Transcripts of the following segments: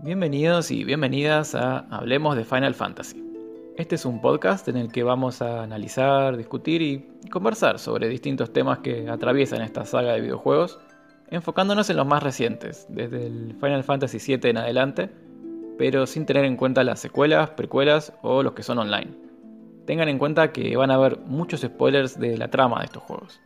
Bienvenidos y bienvenidas a Hablemos de Final Fantasy. Este es un podcast en el que vamos a analizar, discutir y conversar sobre distintos temas que atraviesan esta saga de videojuegos, enfocándonos en los más recientes, desde el Final Fantasy VII en adelante, pero sin tener en cuenta las secuelas, precuelas o los que son online. Tengan en cuenta que van a haber muchos spoilers de la trama de estos juegos.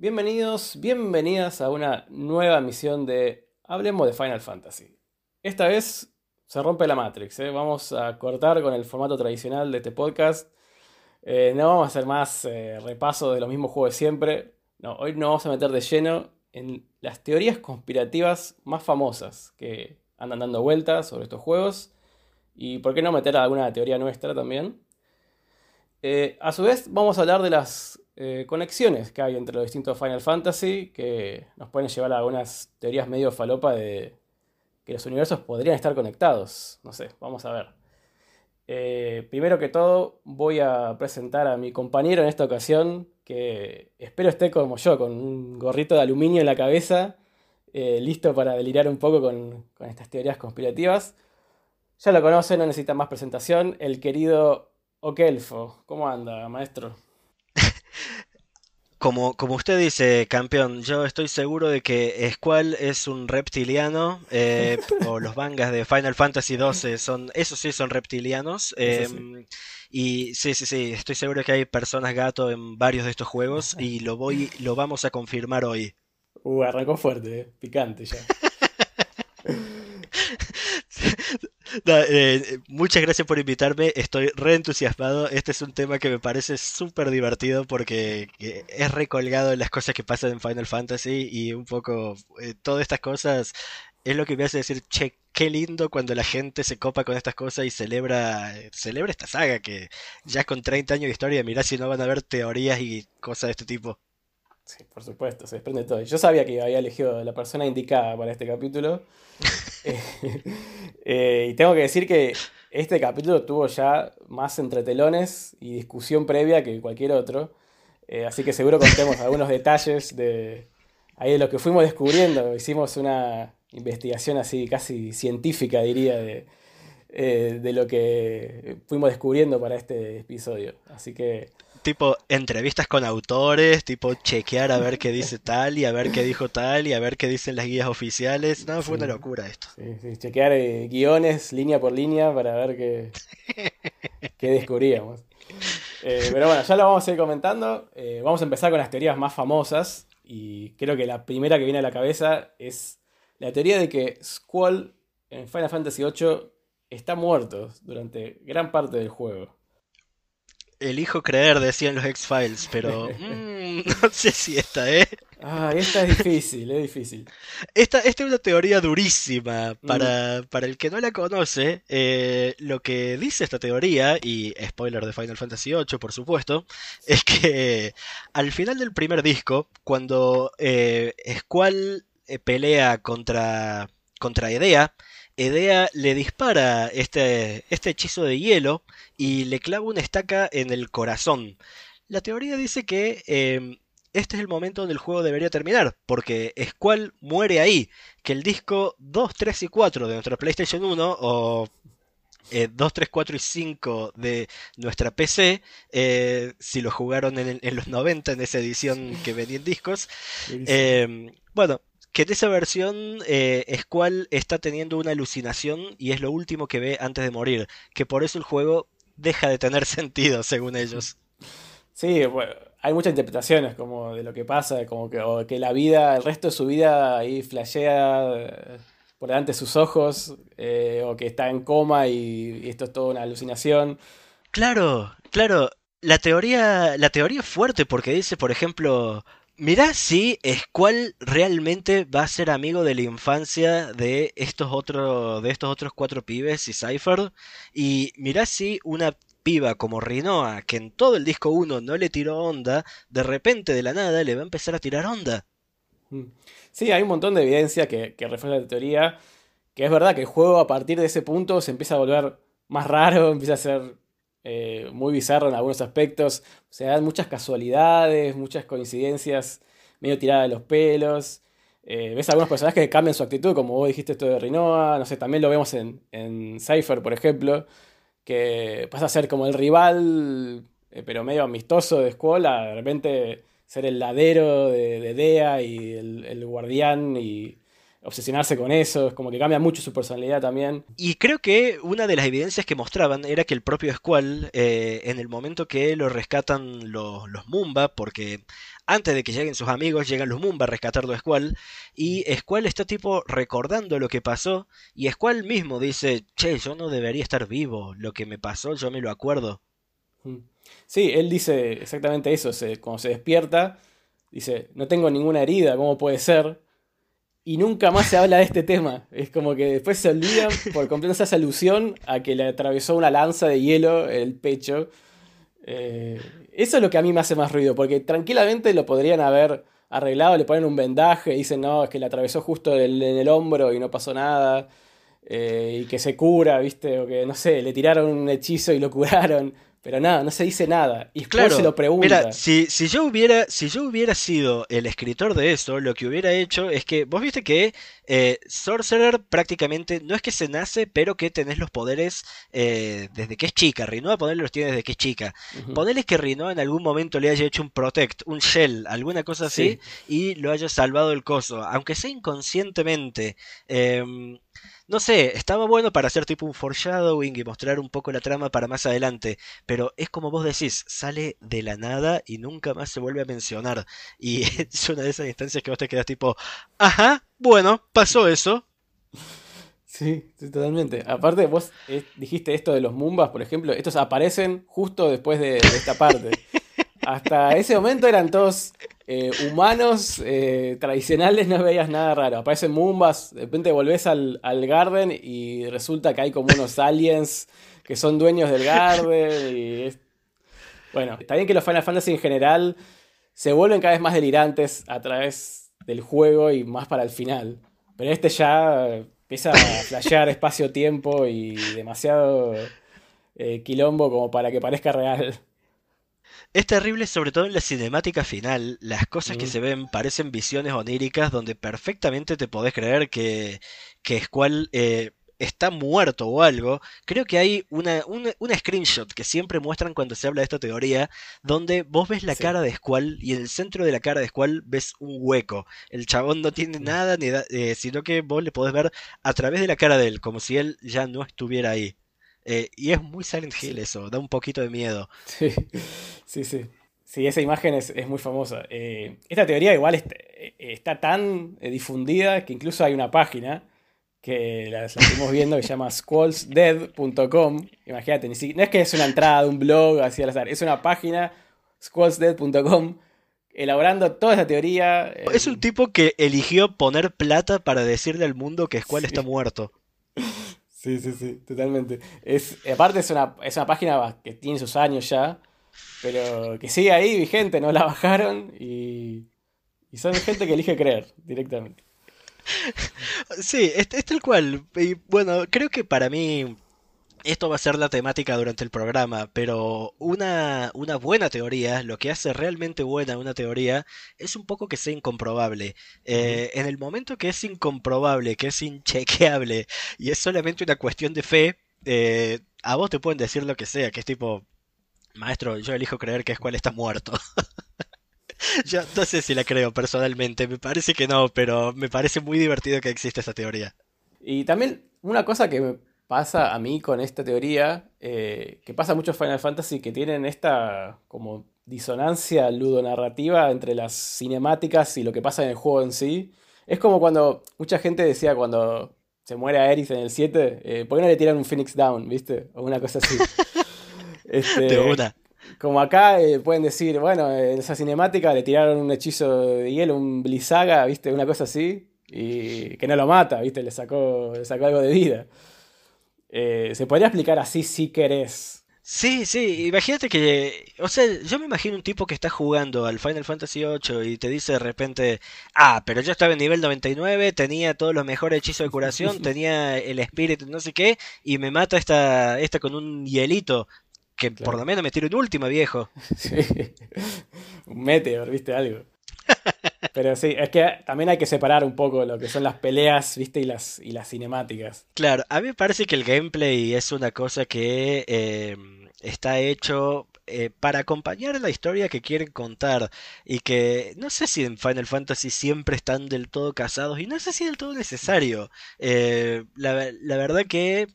Bienvenidos, bienvenidas a una nueva misión de Hablemos de Final Fantasy. Esta vez se rompe la Matrix, ¿eh? vamos a cortar con el formato tradicional de este podcast. Eh, no vamos a hacer más eh, repaso de los mismos juegos de siempre. No, hoy nos vamos a meter de lleno en las teorías conspirativas más famosas que andan dando vueltas sobre estos juegos. Y por qué no meter alguna teoría nuestra también. a su vez, vamos a hablar de las eh, conexiones que hay entre los distintos Final Fantasy que nos pueden llevar a algunas teorías medio falopa de que los universos podrían estar conectados. No sé, vamos a ver. Eh, primero que todo, voy a presentar a mi compañero en esta ocasión, que espero esté como yo, con un gorrito de aluminio en la cabeza, eh, listo para delirar un poco con, con estas teorías conspirativas. Ya lo conocen, no necesita más presentación. El querido Okelfo. ¿Cómo anda, maestro? Como, como usted dice, campeón, yo estoy seguro de que Squall es un reptiliano, eh, o los mangas de Final Fantasy XII son, esos sí son reptilianos. Em, y sí, sí, sí, estoy seguro que hay personas gato en varios de estos juegos y lo voy, lo vamos a confirmar hoy. Uh, arrancó fuerte, eh, picante ya. Eh, muchas gracias por invitarme, estoy re entusiasmado. Este es un tema que me parece súper divertido porque es recolgado en las cosas que pasan en Final Fantasy y un poco eh, todas estas cosas es lo que me hace decir, che, qué lindo cuando la gente se copa con estas cosas y celebra, celebra esta saga que ya con 30 años de historia, mirá si no van a haber teorías y cosas de este tipo. Sí, por supuesto, se desprende todo. Yo sabía que había elegido la persona indicada para este capítulo. Eh, y tengo que decir que este capítulo tuvo ya más entretelones y discusión previa que cualquier otro. Eh, así que seguro contemos algunos detalles de ahí de lo que fuimos descubriendo. Hicimos una investigación así casi científica, diría, de, eh, de lo que fuimos descubriendo para este episodio. Así que tipo entrevistas con autores, tipo chequear a ver qué dice tal y a ver qué dijo tal y a ver qué dicen las guías oficiales. No, fue una locura esto. Sí, sí, chequear eh, guiones línea por línea para ver qué, qué descubríamos. Eh, pero bueno, ya lo vamos a ir comentando. Eh, vamos a empezar con las teorías más famosas. Y creo que la primera que viene a la cabeza es la teoría de que Squall en Final Fantasy VIII está muerto durante gran parte del juego elijo creer, decían los X-Files, pero mm, no sé si esta, ¿eh? Ah, esta es difícil, es difícil. Esta, esta es una teoría durísima. Para, para el que no la conoce, eh, lo que dice esta teoría, y spoiler de Final Fantasy VIII, por supuesto, es que al final del primer disco, cuando eh, Squall eh, pelea contra, contra Edea, Edea le dispara este, este hechizo de hielo y le clava una estaca en el corazón. La teoría dice que em, este es el momento donde el juego debería terminar, porque Squall muere ahí, que el disco 2, 3 y 4 de nuestra PlayStation 1 o 2, 3, 4 y 5 de nuestra PC, eh, si lo jugaron en, los 90 en esa edición que venía en discos, em, bueno, que en esa versión eh, Squall está teniendo una alucinación y es lo último que ve antes de morir, que por eso el juego deja de tener sentido, según ellos. Sí, bueno, hay muchas interpretaciones como de lo que pasa, como que, o que la vida, el resto de su vida ahí flashea eh, por delante de sus ojos, eh, o que está en coma y, y esto es toda una alucinación. Claro, claro. La teoría, la teoría es fuerte porque dice, por ejemplo, Mirá si Squall realmente va a ser amigo de la infancia de estos, otros de estos otros cuatro pibes y Cypher. Y mirá si una piba como Rinoa, que en todo el disco 1 no le tiró onda, de repente de la nada le va a empezar a tirar onda. Mm. Sí, hay un montón de evidencia que, que refuerza la teoría. Que es verdad que el juego a partir de ese punto se empieza a volver más raro, empieza a ser eh, muy bizarro en algunos aspectos. Se dan muchas casualidades, muchas coincidencias medio tirada de los pelos. Eh, ves algunos personajes que cambian su actitud, como vos dijiste esto de Rinoa, no sé, también lo vemos en, en Cypher, por ejemplo, que pasa a ser como el rival, eh, pero medio amistoso de escuela, de repente ser el ladero de, Dea y el, guardián y obsesionarse con eso, es como que cambia mucho su personalidad también. Y creo que una de las evidencias que mostraban era que el propio Squall, eh, en el momento que lo rescatan los, los Mumba, porque antes de que lleguen sus amigos, llegan los Mumba a rescatarlo a Squall. Y Squall está tipo recordando lo que pasó. Y Squall mismo dice, che, yo no debería estar vivo. Lo que me pasó, yo me lo acuerdo. Mm. Sí, él dice exactamente eso. Se, cuando se despierta, dice, no tengo ninguna herida, ¿cómo puede ser? Y nunca más se habla de este tema. Es como que después se olvida por completo esa alusión a que le atravesó una lanza de hielo el pecho. Eh, eso es lo que a mí me hace más ruido, porque tranquilamente lo podrían haber arreglado, le ponen un vendaje, dicen, no, es que le atravesó justo en el hombro y no pasó nada, eh, y que se cura, ¿viste? O que, no sé, le tiraron un hechizo y lo curaron. Pero nada, no se dice nada. Y claro, se lo pregunta. Mira, si, si, yo hubiera, si yo hubiera sido el escritor de eso, lo que hubiera hecho es que. Vos viste que eh, Sorcerer prácticamente no es que se nace, pero que tenés los poderes eh, desde que es chica. Rinoa ponerle los tiene desde que es chica. Uh que Rinoa en algún momento le haya hecho un protect, un shell, alguna cosa así, y lo haya salvado el coso. Aunque sea inconscientemente. Eh, no sé, estaba bueno para hacer tipo un foreshadowing y mostrar un poco la trama para más adelante, pero es como vos decís, sale de la nada y nunca más se vuelve a mencionar. Y es una de esas instancias que vos te quedas tipo, ajá, bueno, pasó eso. Sí, sí, totalmente. Aparte, vos eh, dijiste esto de los Mumbas, por ejemplo, estos aparecen justo después de esta parte. Hasta ese momento eran todos eh, humanos eh, tradicionales, no veías nada raro. Aparecen Mumbas, de repente volvés al, Garden y resulta que hay como unos aliens que son dueños del Garden. Y Bueno, está bien que los Final Fantasy en general se vuelven cada vez más delirantes a través del juego y más para el final. Pero este ya empieza a flashear espacio-tiempo y demasiado eh, quilombo como para que parezca real. Es terrible, sobre todo en la cinemática final. Las cosas que se ven parecen visiones oníricas donde perfectamente te podés creer que, que Squall eh, está muerto o algo. Creo que hay una, screenshot que siempre muestran cuando se habla de esta teoría, donde vos ves la cara de Squall y en el centro de la cara de Squall ves un hueco. El chabón no tiene nada, ni eh, sino que vos le podés ver a través de la cara de él, como si él ya no estuviera ahí. Eh, y es muy Silent Hill eso, da un poquito de miedo. Sí, sí, sí. Sí, esa imagen es, muy famosa. Eh, esta teoría igual eh, está, tan difundida que incluso hay una página que la, estamos viendo que se llama squallsdead.com. Imagínate, no es que es una entrada de un blog así al azar, es una página squallsdead.com elaborando toda esa teoría. Es un tipo que eligió poner plata para decirle al mundo que Squall está muerto. Sí, sí, sí, totalmente. Es, aparte es una, es una página que tiene sus años ya, pero que sigue ahí vigente, no la bajaron y, y son gente que elige creer directamente. Sí, es, es tal cual. Y bueno, creo que para mí esto va a ser la temática durante el programa, pero una, una, buena teoría, lo que hace realmente buena una teoría, es un poco que sea incomprobable. Eh, en el momento que es incomprobable, que es inchequeable, y es solamente una cuestión de fe, eh, a vos te pueden decir lo que sea, que es tipo, maestro, yo elijo creer que es cual está muerto. yo no sé si la creo personalmente, me parece que no, pero me parece muy divertido que exista esa teoría. Y también una cosa que pasa a mí con esta teoría, eh, que pasa mucho Final Fantasy, que tienen esta como disonancia ludonarrativa entre las cinemáticas y lo que pasa en el juego en sí. Es como cuando mucha gente decía cuando se muere Aerith en el 7, eh, ¿por qué no le tiran un Phoenix Down, viste? O una cosa así. este, una. Como acá eh, pueden decir, bueno, en esa cinemática le tiraron un hechizo de hielo, un Blizzaga, viste, una cosa así, y que no lo mata, viste, le sacó, le sacó algo de vida. Eh, se podría explicar así si querés. Sí, sí, imagínate que, o sea, yo me imagino un tipo que está jugando al Final Fantasy VIII y te dice de repente, ah, pero yo estaba en nivel 99, tenía todos los mejores hechizos de curación, tenía el espíritu, no sé qué, y me mata esta, esta con un hielito, que por lo menos me tiro en última, viejo. Sí. un meteor, viste algo. Pero sí, es que también hay que separar un poco lo que son las peleas, ¿viste? Y las, y las cinemáticas. Claro, a mí me parece que el gameplay es una cosa que eh, está hecho eh, para acompañar la historia que quieren contar y que no sé si en Final Fantasy siempre están del todo casados y no sé si del todo necesario. Eh, la, la verdad que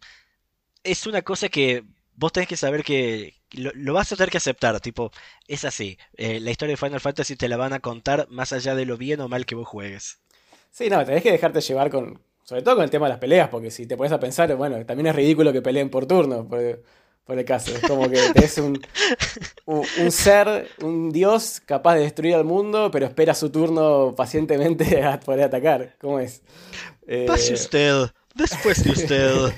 es una cosa que vos tenés que saber que lo, vas a tener que aceptar, tipo, es así. Eh, la historia de Final Fantasy te la van a contar más allá de lo bien o mal que vos juegues. Sí, no, tenés que dejarte llevar con, sobre todo con el tema de las peleas, porque si te pones a pensar, bueno, también es ridículo que peleen por turno, por, por el caso. Es como que es un, un, ser, un dios capaz de destruir al mundo, pero espera su turno pacientemente a poder atacar. ¿Cómo es? Pase usted, después de usted.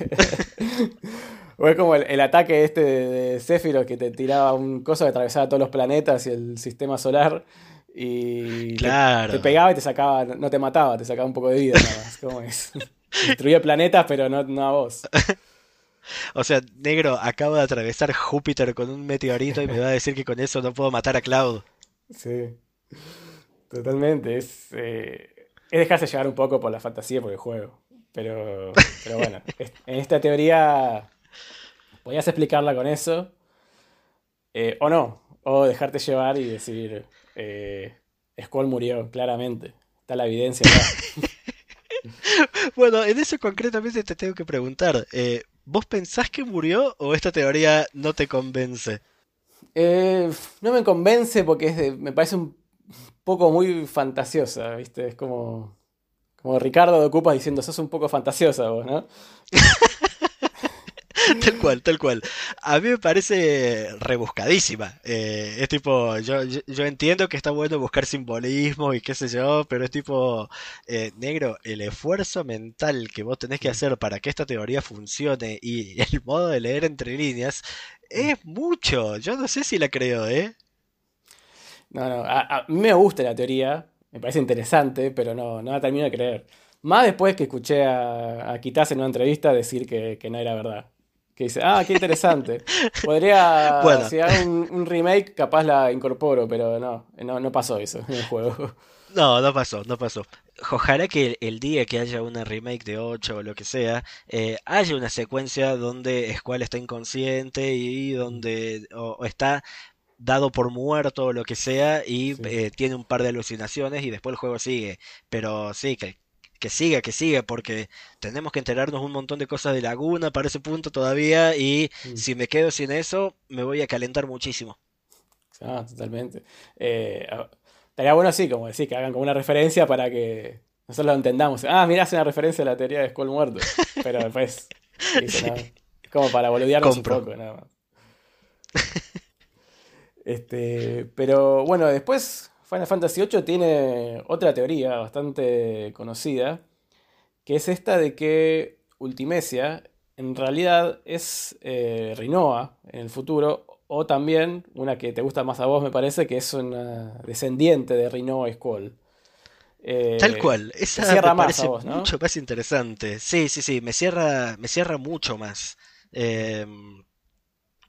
O es como el, ataque este de, Sephiroth que te tiraba un coso que atravesaba todos los planetas y el sistema solar. Y te, pegaba y te sacaba, no te mataba, te sacaba un poco de vida nada más. ¿Cómo es? Destruía planetas, pero no, no a vos. O sea, negro, acabo de atravesar Júpiter con un meteorito y me va a decir que con eso no puedo matar a Cloud. Sí, totalmente. Es, eh, es dejarse llevar un poco por la fantasía por el juego. Pero, pero bueno, en esta teoría podías explicarla con eso. Eh, o no. O dejarte llevar y decir. Eh, Skull murió, claramente. Está la evidencia bueno, en eso concretamente te tengo que preguntar. Eh, ¿Vos pensás que murió o esta teoría no te convence? Eh, no me convence porque me parece un poco muy fantasiosa, ¿viste? Es como, como Ricardo de Ocupas diciendo, sos un poco fantasiosa vos, ¿no? tal cual, tal cual. A mí me parece rebuscadísima. Eh, es tipo, yo, yo, entiendo que está bueno buscar simbolismo y qué sé yo, pero es tipo, eh, negro, el esfuerzo mental que vos tenés que hacer para que esta teoría funcione y el modo de leer entre líneas es mucho. Yo no sé si la creo, ¿eh? No, no, a, mí me gusta la teoría, me parece interesante, pero no, no la termino de creer. Más después que escuché a, a en una entrevista decir que, que no era verdad que dice, ah, qué interesante. Podría, si hago un, remake, capaz la incorporo, pero no, no, pasó eso en el juego. No, no pasó, no pasó. Ojalá que el día que haya una remake de 8 o lo que sea, eh, haya una secuencia donde Squall está inconsciente y donde o, está dado por muerto o lo que sea y eh, tiene un par de alucinaciones y después el juego sigue. Pero sí, que, que siga, que siga, porque tenemos que enterarnos un montón de cosas de Laguna para ese punto todavía y mm. si me quedo sin eso me voy a calentar muchísimo. Ah, totalmente. Eh, estaría bueno así, como decir, que hagan como una referencia para que nosotros lo entendamos. Ah, mira, hace una referencia a la teoría de Skull muerto. Pero después, como para boludearnos un poco, nada más. Este, pero bueno, después Final Fantasy VIII tiene otra teoría bastante conocida, que es esta de que Ultimecia en realidad es eh, Rinoa en el futuro, o también una que te gusta más a vos, me parece, que es una descendiente de Rinoa Skull. Eh, Tal cual, esa me parece mucho más interesante. Sí, sí, sí, me cierra, me cierra mucho más. Eh,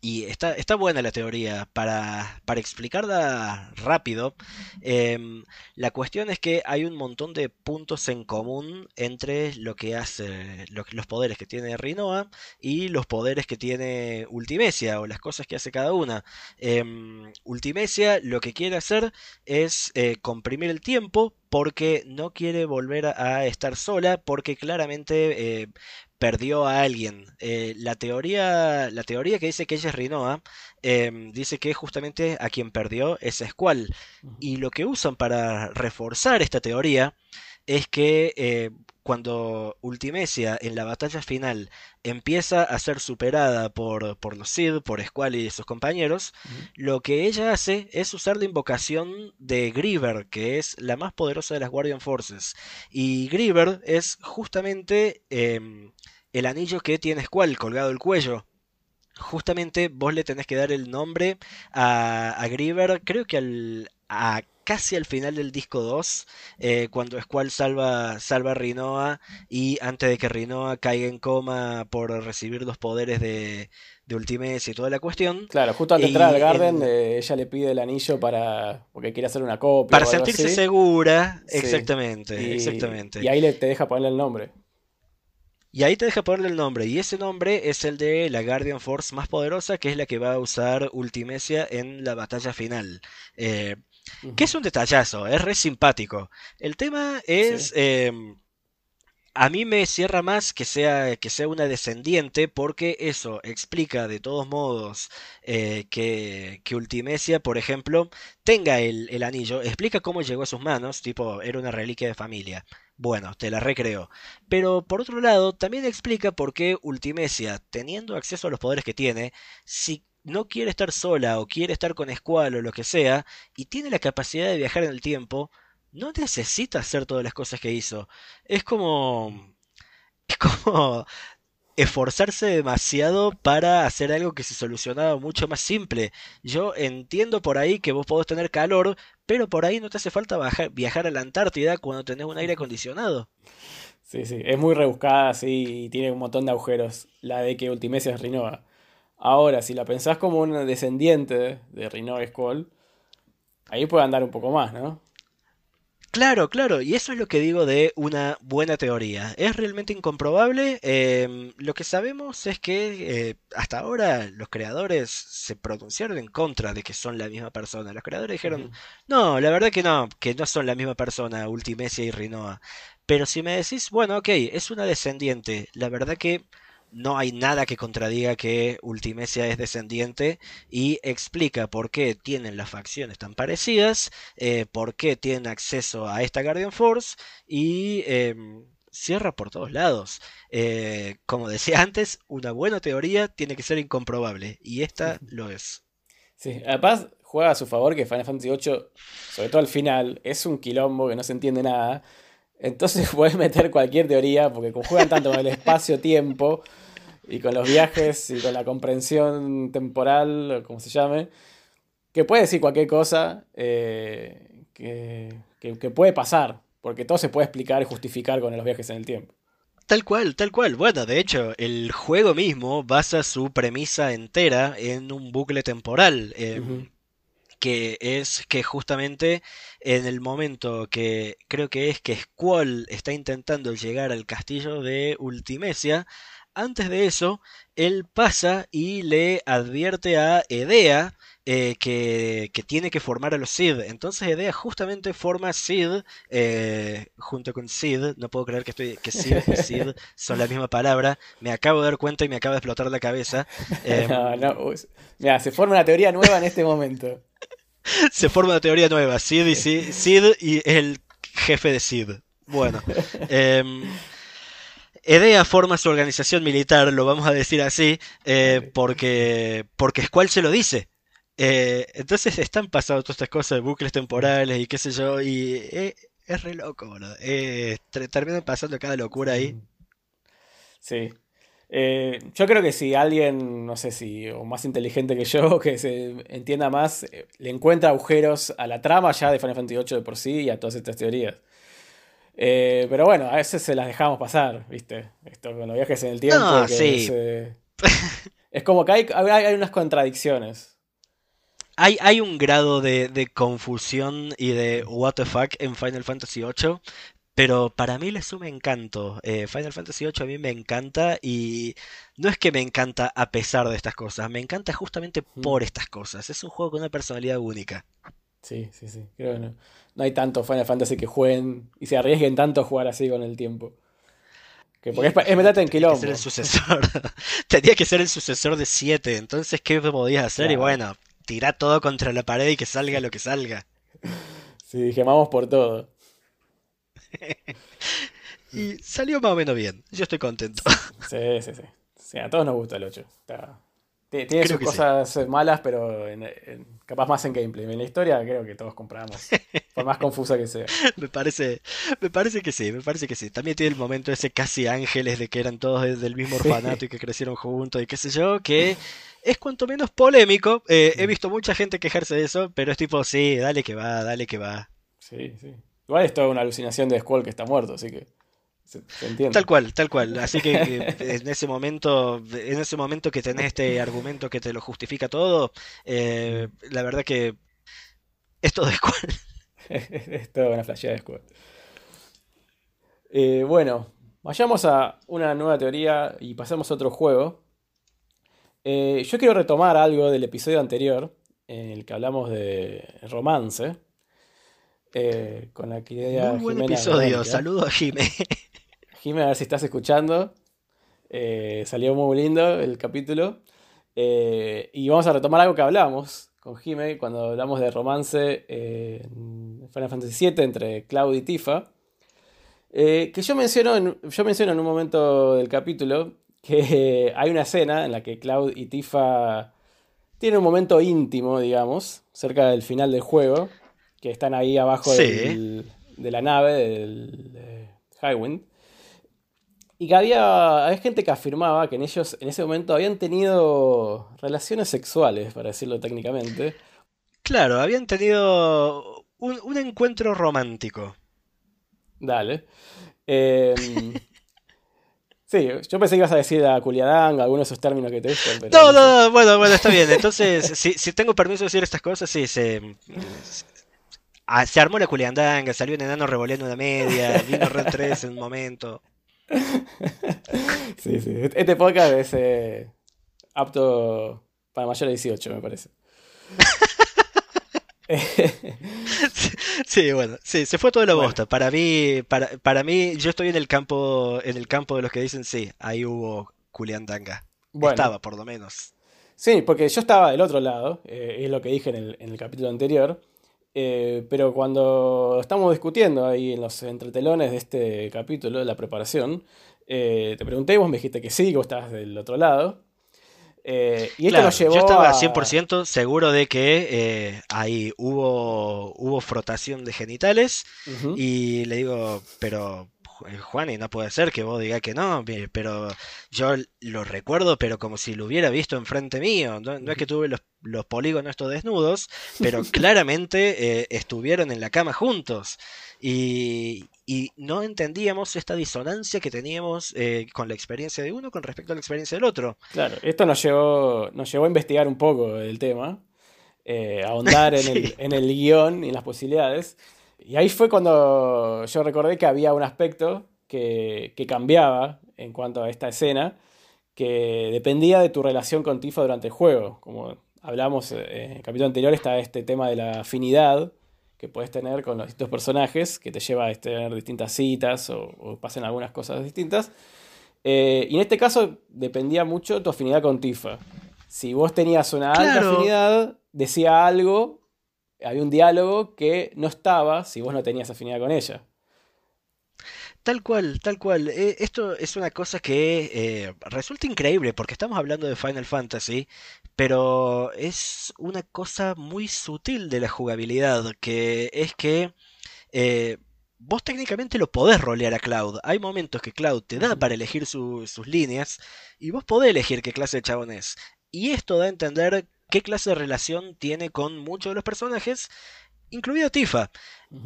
y está, está buena la teoría. Para, para explicarla rápido, em, la cuestión es que hay un montón de puntos en común entre lo que hace los poderes que tiene Rinoa y los poderes que tiene Ultimecia o las cosas que hace cada una. Em, Ultimecia lo que quiere hacer es eh, comprimir el tiempo porque no quiere volver a estar sola, porque claramente eh, perdió a alguien. Eh, la, teoría, la teoría que dice que ella es Rinoa em, dice que justamente a quien perdió es Squall. Y lo que usan para reforzar esta teoría es que eh, cuando Ultimecia en la batalla final empieza a ser superada por, por los Sid, por Squall y sus compañeros, lo que ella hace es usar la invocación de Griever, que es la más poderosa de las Guardian Forces. Y Griever es justamente em, el anillo que tiene Squall colgado el cuello. Justamente vos le tenés que dar el nombre a, a Griever, creo que al, a casi al final del disco 2, eh, cuando Squall salva, salva a Rinoa y antes de que Rinoa caiga en coma por recibir los poderes de, de Ultimes y toda la cuestión. Claro, justo antes de entrar al Garden, eh, ella le pide el anillo para. porque quiere hacer una copia. Para sentirse segura, exactamente, y, exactamente. Y ahí le, te deja ponerle el nombre. Y ahí te deja ponerle el nombre, y ese nombre es el de la Guardian Force más poderosa, que es la que va a usar Ultimecia en la batalla final. Eh, que es un detallazo, es re simpático. El tema es... Em, a mí me cierra más que sea, que sea una descendiente porque eso explica de todos modos eh, que, que, Ultimecia, por ejemplo, tenga el, el, anillo, explica cómo llegó a sus manos, tipo, era una reliquia de familia. Bueno, te la recreo. Pero por otro lado, también explica por qué Ultimecia, teniendo acceso a los poderes que tiene, si no quiere estar sola o quiere estar con Squall o lo que sea, y tiene la capacidad de viajar en el tiempo, no necesita hacer todas las cosas que hizo. Es como... Es como esforzarse demasiado para hacer algo que se solucionaba mucho más simple. Yo entiendo por ahí que vos podés tener calor, pero por ahí no te hace falta viajar a la Antártida cuando tenés un aire acondicionado. Sí, sí, es muy rebuscada, sí, y tiene un montón de agujeros, la de que Ultimecia es Rinoa. Ahora, si la pensás como un descendiente de Rinoa Skull, ahí puede andar un poco más, ¿no? Claro, claro, y eso es lo que digo de una buena teoría. Es realmente incomprobable. Em, lo que sabemos es que eh, hasta ahora los creadores se pronunciaron en contra de que son la misma persona. Los creadores dijeron, no, la verdad que no, que no son la misma persona, Ultimecia y Rinoa. Pero si me decís, bueno, ok, es una descendiente, la verdad que no hay nada que contradiga que Ultimecia es descendiente y explica por qué tienen las facciones tan parecidas, eh, por qué tienen acceso a esta Guardian Force y em, cierra por todos lados. Eh, como decía antes, una buena teoría tiene que ser incomprobable y esta lo es. Sí, además juega a su favor que Final Fantasy VIII, sobre todo al final, es un quilombo que no se entiende nada. Entonces puedes meter cualquier teoría, porque como juegan tanto con el espacio-tiempo y con los viajes y con la comprensión temporal, como se llame, que puede decir cualquier cosa eh, que, que, puede pasar, porque todo se puede explicar y justificar con los viajes en el tiempo. Tal cual, tal cual. Bueno, de hecho, el juego mismo basa su premisa entera en un bucle temporal. Em, que es que justamente en el momento que creo que es que Squall está intentando llegar al castillo de Ultimecia, antes de eso, él pasa y le advierte a Edea eh, que, tiene que formar a los Sid. Entonces Edea justamente forma Sid eh, junto con Sid. No puedo creer que, estoy, que Sid y Sid son la misma palabra. Me acabo de dar cuenta y me acaba de explotar la cabeza. no, no. Mira, se forma una teoría nueva en este momento. se forma una teoría nueva. Sid y Sid, y el jefe de Sid. Bueno. Edea forma su organización militar, lo vamos a decir así, eh, porque, porque Squall se lo dice. Eh, entonces están pasando todas estas cosas de bucles temporales y qué sé yo, y eh, es re loco, boludo. terminan pasando cada locura ahí. Sí. Eh, yo creo que si alguien, no sé si, o más inteligente que yo, que se entienda más, eh, le encuentra agujeros a la trama ya de Final Fantasy VIII de por sí y a todas estas teorías. Eh, pero bueno, a veces se las dejamos pasar, ¿viste? Esto con los viajes en el tiempo. sí. es, como que hay, hay, unas contradicciones. Hay, hay un grado de, de, confusión y de what the fuck en Final Fantasy VIII pero para mí le suma encanto. Eh, Final Fantasy VIII a mí me encanta y no es que me encanta a pesar de estas cosas, me encanta justamente por estas cosas. Es un juego con una personalidad única. Sí, sí, sí. Creo que no, no hay tanto Final Fantasy que jueguen y se arriesguen tanto a jugar así con el tiempo. Que porque es, es meterte en quilombo. Ser el sucesor. Tenía que ser el sucesor de 7. Entonces, ¿qué podías hacer? Y bueno, tira todo contra la pared y que salga lo que salga. Sí, gemamos por todo. y salió más o menos bien. Yo estoy contento. Sí, sí, sí. a todos nos gusta el 8. Tiene sus cosas malas, pero capaz más en gameplay. En la historia creo que todos compramos. por más confusa que sea. me parece, me parece que sí, me parece que sí. También tiene el momento ese casi ángeles de que eran todos del mismo orfanato y que crecieron juntos y qué sé yo, que es cuanto menos polémico. Eh, he visto mucha gente quejarse de eso, pero es tipo, sí, dale que va, dale que va. Sí, sí. Igual es toda una alucinación de Squall que está muerto, así que se, entiende. Tal cual, tal cual. Así que en ese momento, en ese momento que tenés este argumento que te lo justifica todo, eh, la verdad que es todo Squall. es toda una flashada de Squall. Eh, bueno, vayamos a una nueva teoría y pasemos a otro juego. Eh, yo quiero retomar algo del episodio anterior, en el que hablamos de romance. Eh, con la querida Muy buen episodio, saludo a Jime. Jime, a ver si estás escuchando. salió muy lindo el capítulo. y vamos a retomar algo que hablamos con Jime cuando hablamos de romance en Final Fantasy VII entre Cloud y Tifa. Eh, que yo menciono, en, yo menciono en un momento del capítulo que hay una escena en la que Cloud y Tifa tienen un momento íntimo, digamos, cerca del final del juego, que están ahí abajo de la nave del de Highwind. Y que había, había gente que afirmaba que en ellos en ese momento habían tenido relaciones sexuales, para decirlo técnicamente. Claro, habían tenido un encuentro romántico. Dale. Em, sí, yo pensé que ibas a decir a Culiadanga, algunos de esos términos que te gustan. Pero no, no, no, bueno, bueno, está bien. Entonces, si, si tengo permiso de decir estas cosas, sí, se, ah, se armó la Culiandanga, salió un enano revolviendo una media, vino Red 3 en un momento. Sí, sí. Este podcast es eh, apto para mayores de 18, me parece. sí, bueno, sí, se fue toda la bosta. Para mí, para, para mí, yo estoy en el campo, en el campo de los que dicen sí, ahí hubo Culiandanga. Estaba, por lo menos. Sí, porque yo estaba del otro lado, eh, es lo que dije en el, en el capítulo anterior. Eh, pero cuando estamos discutiendo ahí en los entretelones de este capítulo, de la preparación, eh, te pregunté y vos me dijiste que sí, que vos estabas del otro lado. Eh, y esto llevó yo estaba 100% seguro de que ahí hubo, hubo frotación de genitales y le digo, pero Juan, y no puede ser que vos digas que no, pero yo lo recuerdo, pero como si lo hubiera visto enfrente mío. No, es que tuve los, los, polígonos estos desnudos, pero claramente estuvieron en la cama juntos. Y, y no entendíamos esta disonancia que teníamos eh, con la experiencia de uno con respecto a la experiencia del otro. Claro, esto nos llevó, nos llevó a investigar un poco el tema, eh, ahondar en, el, en el guion y en las posibilidades. Y ahí fue cuando yo recordé que había un aspecto que, que cambiaba en cuanto a esta escena, que dependía de tu relación con Tifa durante el juego. Como hablamos eh, en el capítulo anterior, está este tema de la afinidad que puedes tener con los distintos personajes, que te lleva a tener distintas citas o, pasen algunas cosas distintas. Eh, y en este caso dependía mucho tu afinidad con Tifa. Si vos tenías una alta afinidad, decía algo, había un diálogo que no estaba si vos no tenías afinidad con ella. Tal cual, tal cual. Eh, esto es una cosa que eh, resulta increíble porque estamos hablando de Final Fantasy, pero es una cosa muy sutil de la jugabilidad, que es que eh, vos técnicamente lo podés rolear a Cloud. Hay momentos que Cloud te da para elegir sus líneas y vos podés elegir qué clase de chabón es. Y esto da a entender qué clase de relación tiene con muchos de los personajes incluido Tifa.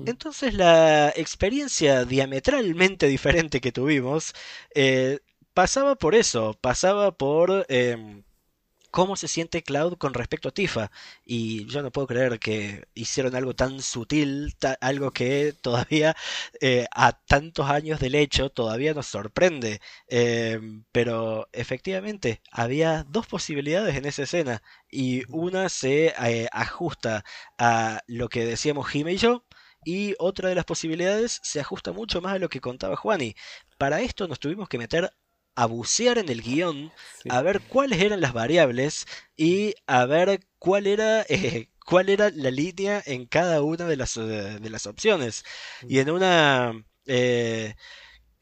Entonces la experiencia diametralmente diferente que tuvimos eh, pasaba por eso, pasaba por... Em, cómo se siente Cloud con respecto a Tifa. Y yo no puedo creer que hicieron algo tan sutil, algo que todavía eh, a tantos años del hecho todavía nos sorprende. Em, pero efectivamente había dos posibilidades en esa escena y una se eh, ajusta a lo que decíamos Jime y yo. Y otra de las posibilidades se ajusta mucho más a lo que contaba Juani. Para esto nos tuvimos que meter a bucear en el guion, a ver cuáles eran las variables y a ver cuál era, eh, cuál era la línea en cada una de las, eh, de las opciones. Y en una... Eh,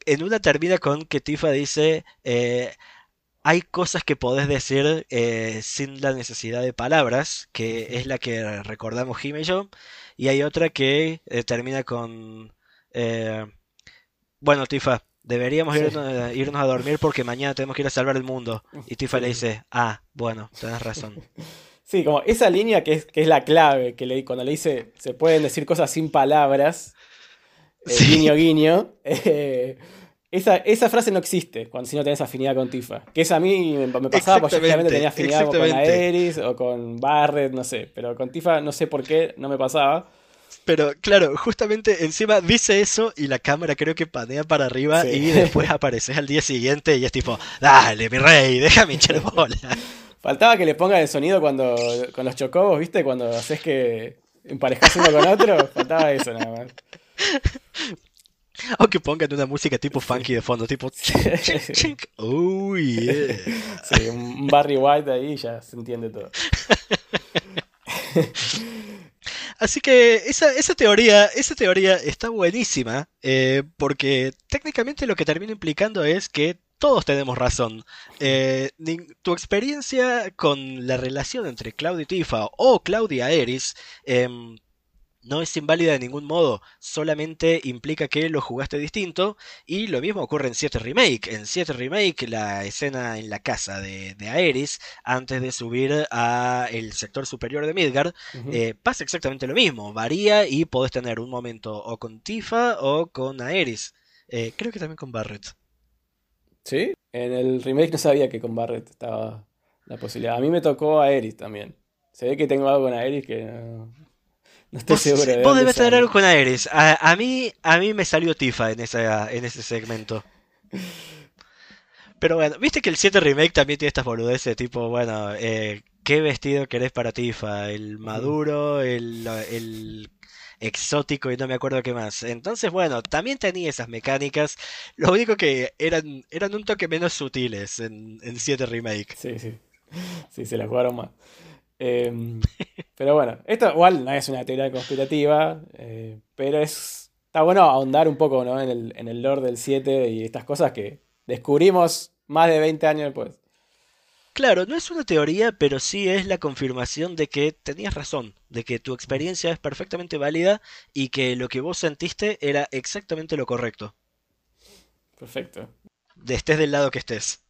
en una termina con que Tifa dice, hay cosas que podés decir sin la necesidad de palabras, que es la que recordamos Jim y yo, y hay otra que termina con, bueno, Tifa, deberíamos Sí. irnos, irnos a dormir porque mañana tenemos que ir a salvar el mundo. Y Tifa le dice, ah, bueno, tenés razón. Sí, como esa línea que es, que es la clave, que le, cuando le dice se pueden decir cosas sin palabras, eh, Sí. guiño guiño, eh, esa, esa frase no existe cuando si no tenés afinidad con Tifa. Que eso a mí me, me pasaba porque yo tenía afinidad con. Aerys o con Barret, no sé, pero con Tifa no sé por qué no me pasaba. Pero claro, justamente encima dice eso y la cámara creo que panea para arriba Sí. y después apareces al día siguiente y es tipo, dale, mi rey, déjame hinchar bola. Faltaba que le pongan el sonido cuando con los chocobos, ¿viste? Cuando haces que emparejas uno con otro, faltaba eso nada más. O que pongan una música tipo funky de fondo, tipo... chink, chink, chink. Oh, yeah. Sí, un Barry White ahí ya se entiende todo. Así que esa, esa teoría, esa teoría está buenísima, eh, porque técnicamente lo que termina implicando es que todos tenemos razón. Eh, tu experiencia con la relación entre Cloud y Tifa o Cloud y Aerys em, no es inválida de ningún modo, solamente implica que lo jugaste distinto y lo mismo ocurre en 7 Remake. En 7 Remake la escena en la casa de, de Aerys antes de subir a el sector superior de Midgard eh, pasa exactamente lo mismo, varía y podés tener un momento o con Tifa o con Aerys. Eh, creo que también con Barret. ¿Sí? En el remake no sabía que con Barret estaba la posibilidad. A mí me tocó a Aerys también. Se ve que tengo algo con Aerys que no, no estoy Vos, seguro de vos debes tener sale. algo con Aerys. A, a mí, a mí me salió Tifa en, esa, en ese segmento. Pero bueno, viste que el 7 Remake también tiene estas boludeces, tipo, bueno, eh, ¿qué vestido querés para Tifa? ¿El maduro? ¿El, el exótico? Y no me acuerdo qué más. Entonces, bueno, también tenía esas mecánicas. Lo único que eran, eran un toque menos sutiles en, en 7 Remake. Sí, sí. Sí, se la jugaron más. Eh, pero bueno, esto igual no es una teoría conspirativa, eh, pero es, está bueno ahondar un poco ¿no? en el, en el lore del 7 y estas cosas que descubrimos más de 20 años después. Claro, no es una teoría, pero sí es la confirmación de que tenías razón, de que tu experiencia es perfectamente válida y que lo que vos sentiste era exactamente lo correcto, Perfecto. de estés del lado que estés.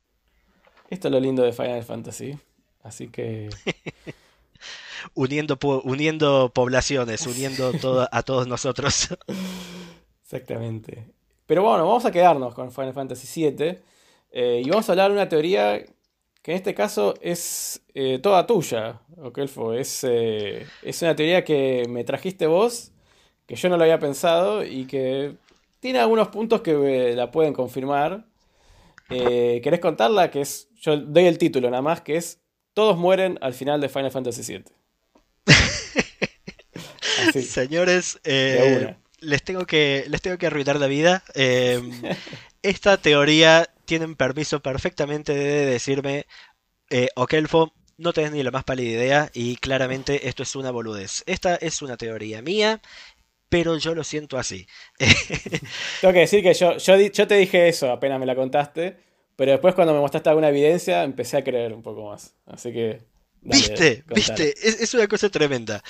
Esto es lo lindo de Final Fantasy. Así que Uniendo, uniendo poblaciones, uniendo todo, a todos nosotros. Exactamente. Pero bueno, vamos a quedarnos con Final Fantasy VII eh, y vamos a hablar de una teoría que en este caso es eh, toda tuya, Okelfo. Es, eh, es una teoría que me trajiste vos, que yo no lo había pensado y que tiene algunos puntos que la pueden confirmar. Eh, ¿querés contarla? Que es, yo doy el título nada más, que es Todos mueren al final de Final Fantasy VII. Así, Señores, eh, les tengo que, les tengo que arruinar la vida. Eh, esta teoría tienen permiso perfectamente de decirme, eh, Okelfo, no tenés ni la más pálida idea y claramente esto es una boludez. Esta es una teoría mía, pero yo lo siento así. Tengo que decir que yo, yo, yo te dije eso apenas me la contaste, pero después cuando me mostraste alguna evidencia empecé a creer un poco más. Así que... dale, ¿Viste? ¿Viste? Es, es una cosa tremenda.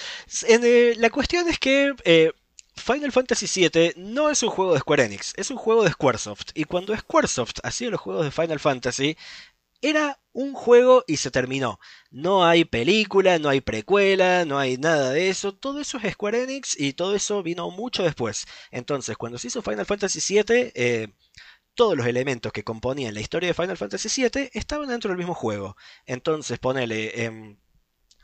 En, eh, la cuestión es que eh, Final Fantasy VII no es un juego de Square Enix, es un juego de Squaresoft. Y cuando Squaresoft hacía los juegos de Final Fantasy, era un juego y se terminó. No hay película, no hay precuela, no hay nada de eso. Todo eso es Square Enix y todo eso vino mucho después. Entonces, cuando se hizo Final Fantasy VII, eh, todos los elementos que componían la historia de Final Fantasy VII estaban dentro del mismo juego. Entonces, ponele. em,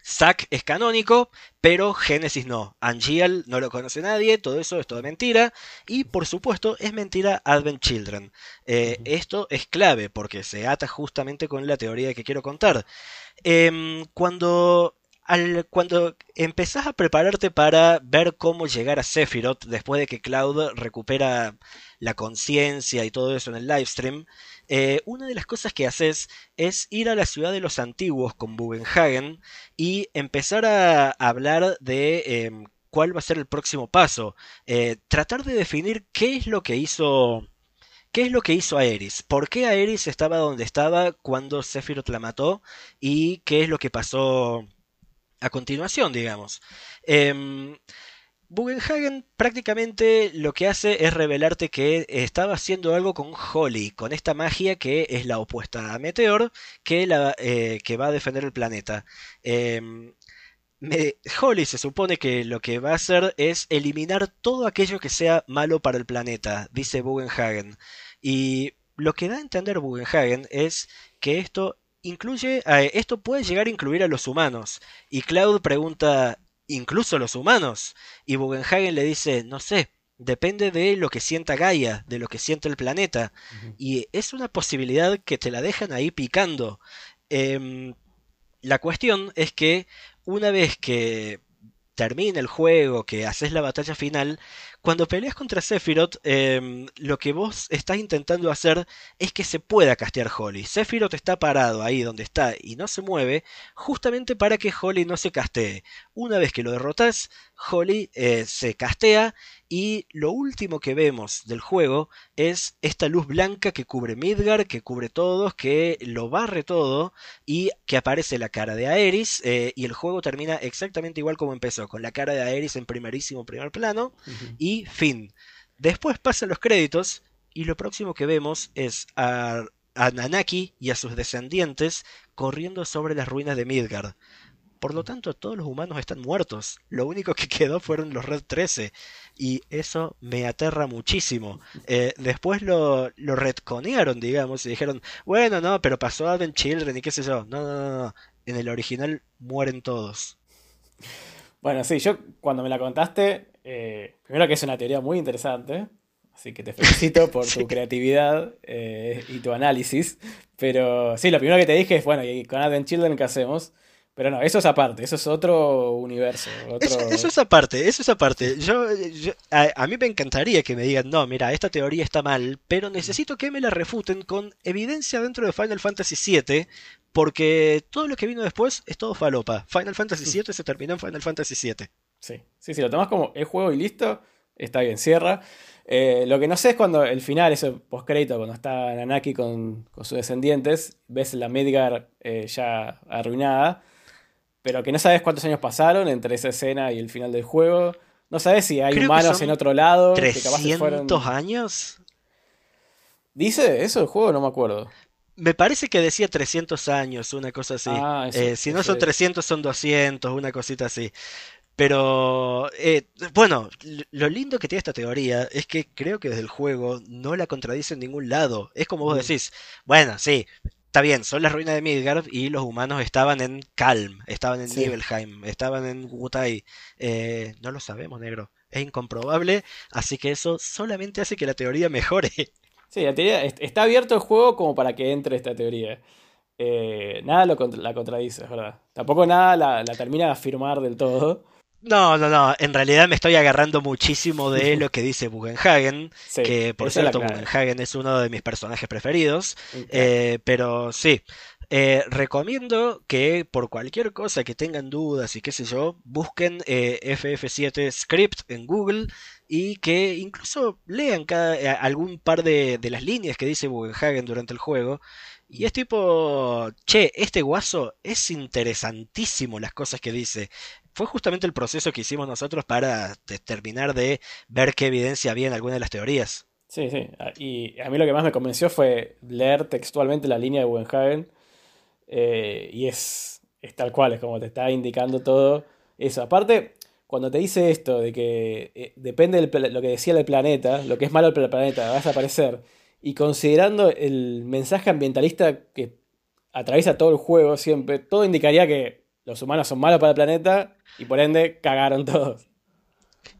Zack es canónico, pero Genesis no. Angeal no lo conoce nadie, todo eso es toda mentira. Y por supuesto, es mentira Advent Children. Eh, esto es clave porque se ata justamente con la teoría que quiero contar. Em, cuando, al- cuando empezás a prepararte para ver cómo llegar a Sephiroth después de que Cloud recupera la conciencia y todo eso en el livestream, eh, una de las cosas que haces es ir a la ciudad de los antiguos con Bugenhagen y empezar a hablar de em, cuál va a ser el próximo paso. Eh, tratar de definir qué es lo que hizo. ¿Qué es lo que hizo Aerys? ¿Por qué Aerys estaba donde estaba cuando Sephiroth la mató? ¿Y qué es lo que pasó a continuación, digamos? Em, Bugenhagen prácticamente lo que hace es revelarte que estaba haciendo algo con Holly, con esta magia que es la opuesta a Meteor, que, eh, va a defender el planeta. Em, Holly se supone que lo que va a hacer es eliminar todo aquello que sea malo para el planeta, dice Bugenhagen. Y lo que da a entender Bugenhagen es que esto incluye, eh, esto puede llegar a incluir a los humanos. Y Cloud pregunta, incluso los humanos. Y Bugenhagen le dice, no sé, depende de lo que sienta Gaia, de lo que siente el planeta. Y es una posibilidad que te la dejan ahí picando. Em, la cuestión es que una vez que termina el juego, que haces la batalla final, cuando peleas contra Sephiroth, em, lo que vos estás intentando hacer es que se pueda castear Holly. Sephiroth está parado ahí donde está y no se mueve, justamente para que Holly no se castee. Una vez que lo derrotas, Holly eh, se castea y lo último que vemos del juego es esta luz blanca que cubre Midgar, que cubre todos, que lo barre todo y que aparece la cara de Aeris eh, y el juego termina exactamente igual como empezó, con la cara de Aeris en primerísimo primer plano y fin. Después pasan los créditos y lo próximo que vemos es a, a Nanaki y a sus descendientes corriendo sobre las ruinas de Midgard. Por lo tanto, todos los humanos están muertos. Lo único que quedó fueron los Red 13. Y eso me aterra muchísimo. Eh, después lo, lo retconearon, digamos, y dijeron, bueno, no, pero pasó Advent Children y qué sé yo. No, no, no, no. En el original mueren todos. Bueno, sí, yo cuando me la contaste, eh, primero que es una teoría muy interesante, así que te felicito por tu creatividad eh, y tu análisis. Pero sí, lo primero que te dije es, bueno, ¿y con Advent Children qué hacemos? Pero no, eso es aparte, eso es otro universo. Eso, es aparte, eso es aparte. Yo, a, mí me encantaría que me digan, no, mira, esta teoría está mal, pero necesito que me la refuten con evidencia dentro de Final Fantasy VII, porque todo lo que vino después es todo falopa. Final Fantasy VII se terminó en Final Fantasy VII. Sí, sí, si lo tomas como el juego y listo, está bien, cierra. Eh, lo que no sé es cuando el final, ese postcrédito, cuando está Nanaki con, con sus descendientes, ves la Midgar eh, ya arruinada pero que no sabes cuántos años pasaron entre esa escena y el final del juego. No sabes si hay humanos en otro lado. ¿300 años? ¿Dice eso el juego? No me acuerdo. Me parece que decía 300 años, una cosa así. Ah, eh, si no son 300, son 200, una cosita así. Pero, eh, bueno, lo lindo que tiene esta teoría es que creo que desde el juego no la contradice en ningún lado. Es como vos mm. decís, bueno, sí, está bien, son las ruinas de Midgard y los humanos estaban en Calm, estaban en Nibelheim, estaban en Wutai. Eh, no lo sabemos, negro. Es incomprobable, así que eso solamente hace que la teoría mejore. Sí, la teoría está abierto el juego como para que entre esta teoría. Eh, nada lo la contradice, es verdad. Tampoco nada la, la termina de afirmar del todo. No, no, no. En realidad me estoy agarrando muchísimo de lo que dice Bugenhagen, que por cierto Bugenhagen es uno de mis personajes preferidos. Eh, pero sí, eh, recomiendo que por cualquier cosa que tengan dudas y qué sé yo, busquen eh, FF7 Script en Google y que incluso lean cada, algún par de, de las líneas que dice Bugenhagen durante el juego. Y es tipo, che, este guaso es interesantísimo las cosas que dice fue justamente el proceso que hicimos nosotros para terminar de ver qué evidencia había en alguna de las teorías. Sí, sí. Ah, y a mí lo que más me convenció fue leer textualmente la línea de Wenhagen. Eh, y es, es tal cual, es como te está indicando todo eso. Aparte, cuando te dice esto de que eh, depende de lo que decía el planeta, lo que es malo para el planeta va a desaparecer, y considerando el mensaje ambientalista que atraviesa todo el juego siempre, todo indicaría que los humanos son malos para el planeta y por ende cagaron todos.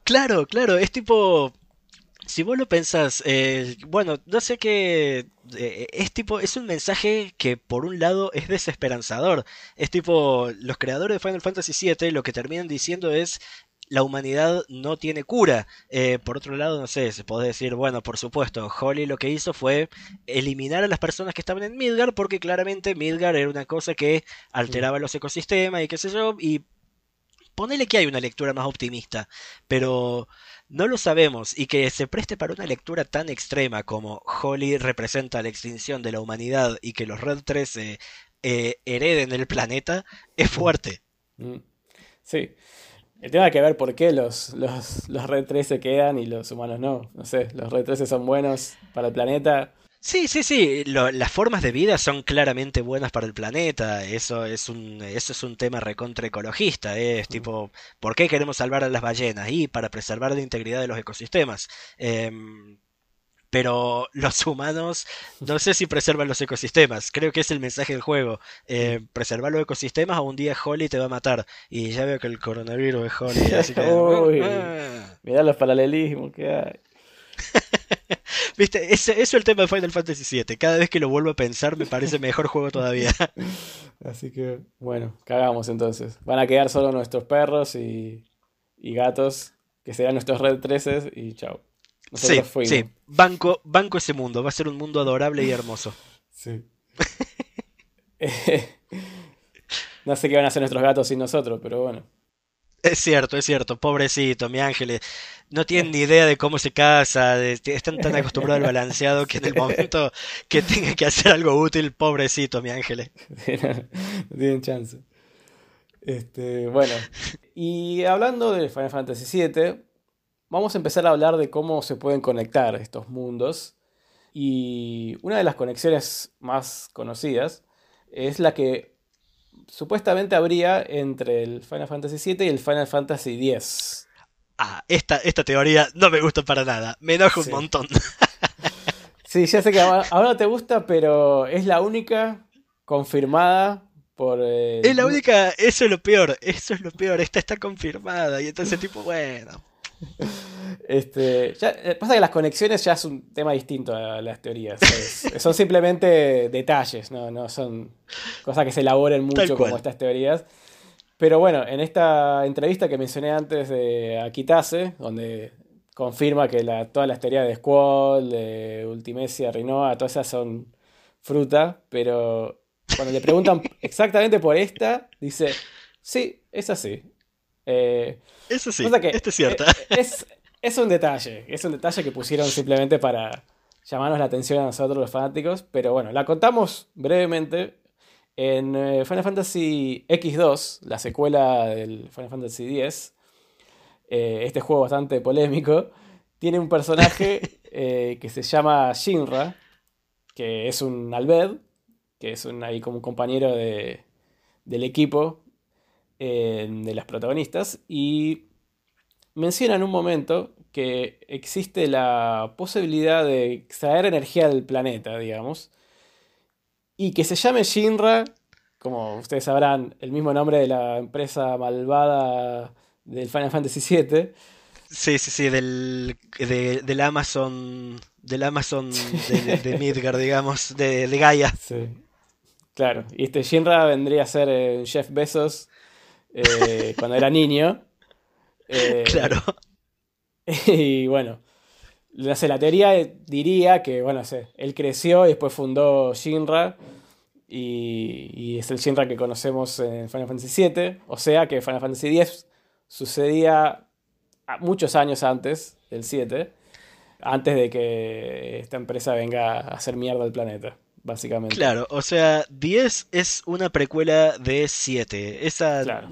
Claro, claro, es tipo. Si vos lo pensás, eh, bueno, no sé qué. Eh, es tipo. Es un mensaje que por un lado es desesperanzador. Es tipo. Los creadores de Final Fantasy VII lo que terminan diciendo es la humanidad no tiene cura. Eh, por otro lado, no sé, se puede decir, bueno, por supuesto, Holly lo que hizo fue eliminar a las personas que estaban en Midgar porque claramente Midgar era una cosa que alteraba los ecosistemas y qué sé yo, y ponele que hay una lectura más optimista, pero no lo sabemos y que se preste para una lectura tan extrema como Holly representa la extinción de la humanidad y que los Red 13 eh, hereden el planeta es fuerte. Mm. Sí. El tema hay que ver por qué los, los, los Red 13 quedan y los humanos no. No sé, los Red 13 son buenos para el planeta. Sí, sí, sí. las formas de vida son claramente buenas para el planeta. Eso es un, eso es un tema recontra ecologista. ¿eh? Es tipo, ¿por qué queremos salvar a las ballenas? Y para preservar la integridad de los ecosistemas. Em, pero los humanos no sé si preservan los ecosistemas. Creo que es el mensaje del juego. Eh, preservar los ecosistemas o un día Holly te va a matar. Y ya veo que el coronavirus es Holly. Así que... Uy, ah. mirá los paralelismos que hay. Viste, eso es el tema de Final Fantasy VII. Cada vez que lo vuelvo a pensar me parece mejor juego todavía. Así que, bueno, cagamos entonces. Van a quedar solo nuestros perros y, y gatos, que serán nuestros Red 13 y chao. Sí, sí, banco, banco ese mundo. Va a ser un mundo adorable y hermoso. Sí. no sé qué van a hacer nuestros gatos sin nosotros, pero bueno. Es cierto, es cierto, pobrecito, mi ángel. No tienen ni idea de cómo se casa, están tan acostumbrados al balanceado que en el momento que tenga que hacer algo útil, pobrecito, mi ángel. no tienen chance. Este, bueno, y hablando de Final Fantasy VII, vamos a empezar a hablar de cómo se pueden conectar estos mundos. Y una de las conexiones más conocidas es la que supuestamente habría entre el Final Fantasy VII y el Final Fantasy X. Ah, esta, esta teoría no me gusta para nada. Me enoja un montón. sí, ya sé que ahora te gusta, pero es la única confirmada por... Es la única, eso es lo peor, eso es lo peor, esta está confirmada y entonces tipo, bueno. Este, eh, pasa que las conexiones ya es un tema distinto a las teorías. son simplemente detalles, ¿no? son cosas que se elaboren mucho como estas teorías. Pero bueno, en esta entrevista que mencioné antes de Akitase, donde confirma que todas las teorías de Squall, de Ultimecia, Rinoa, todas esas son fruta, pero cuando le preguntan exactamente por esta, dice, sí, es así. Eh, Eso sí, esto es cierto. Es, es, un detalle, es un detalle que pusieron simplemente para llamarnos la atención a nosotros los fanáticos, pero bueno, la contamos brevemente. En eh, Final Fantasy X2, la secuela del Final Fantasy X, eh, este juego bastante polémico, tiene un personaje que se llama Shinra, que es un Albed, que es un, ahí como un compañero de, del equipo de las protagonistas y menciona en un momento que existe la posibilidad de extraer energía del planeta, digamos, y que se llame Shinra, como ustedes sabrán, el mismo nombre de la empresa malvada del Final Fantasy VII. Sí, sí, sí, del, del Amazon, del Amazon de, Midgar, digamos, de, de Gaia. Sí. Claro, y este Shinra vendría a ser eh, Jeff Bezos eh, cuando era niño. Eh, claro. Y bueno, la teoría diría que, bueno, sé, él creció y después fundó Shinra. Y, es el Shinra que conocemos en Final Fantasy VII. O sea que Final Fantasy X sucedía muchos años antes del 7. Antes de que esta empresa venga a hacer mierda al planeta básicamente. Claro, o sea, 10 es una precuela de 7. Esa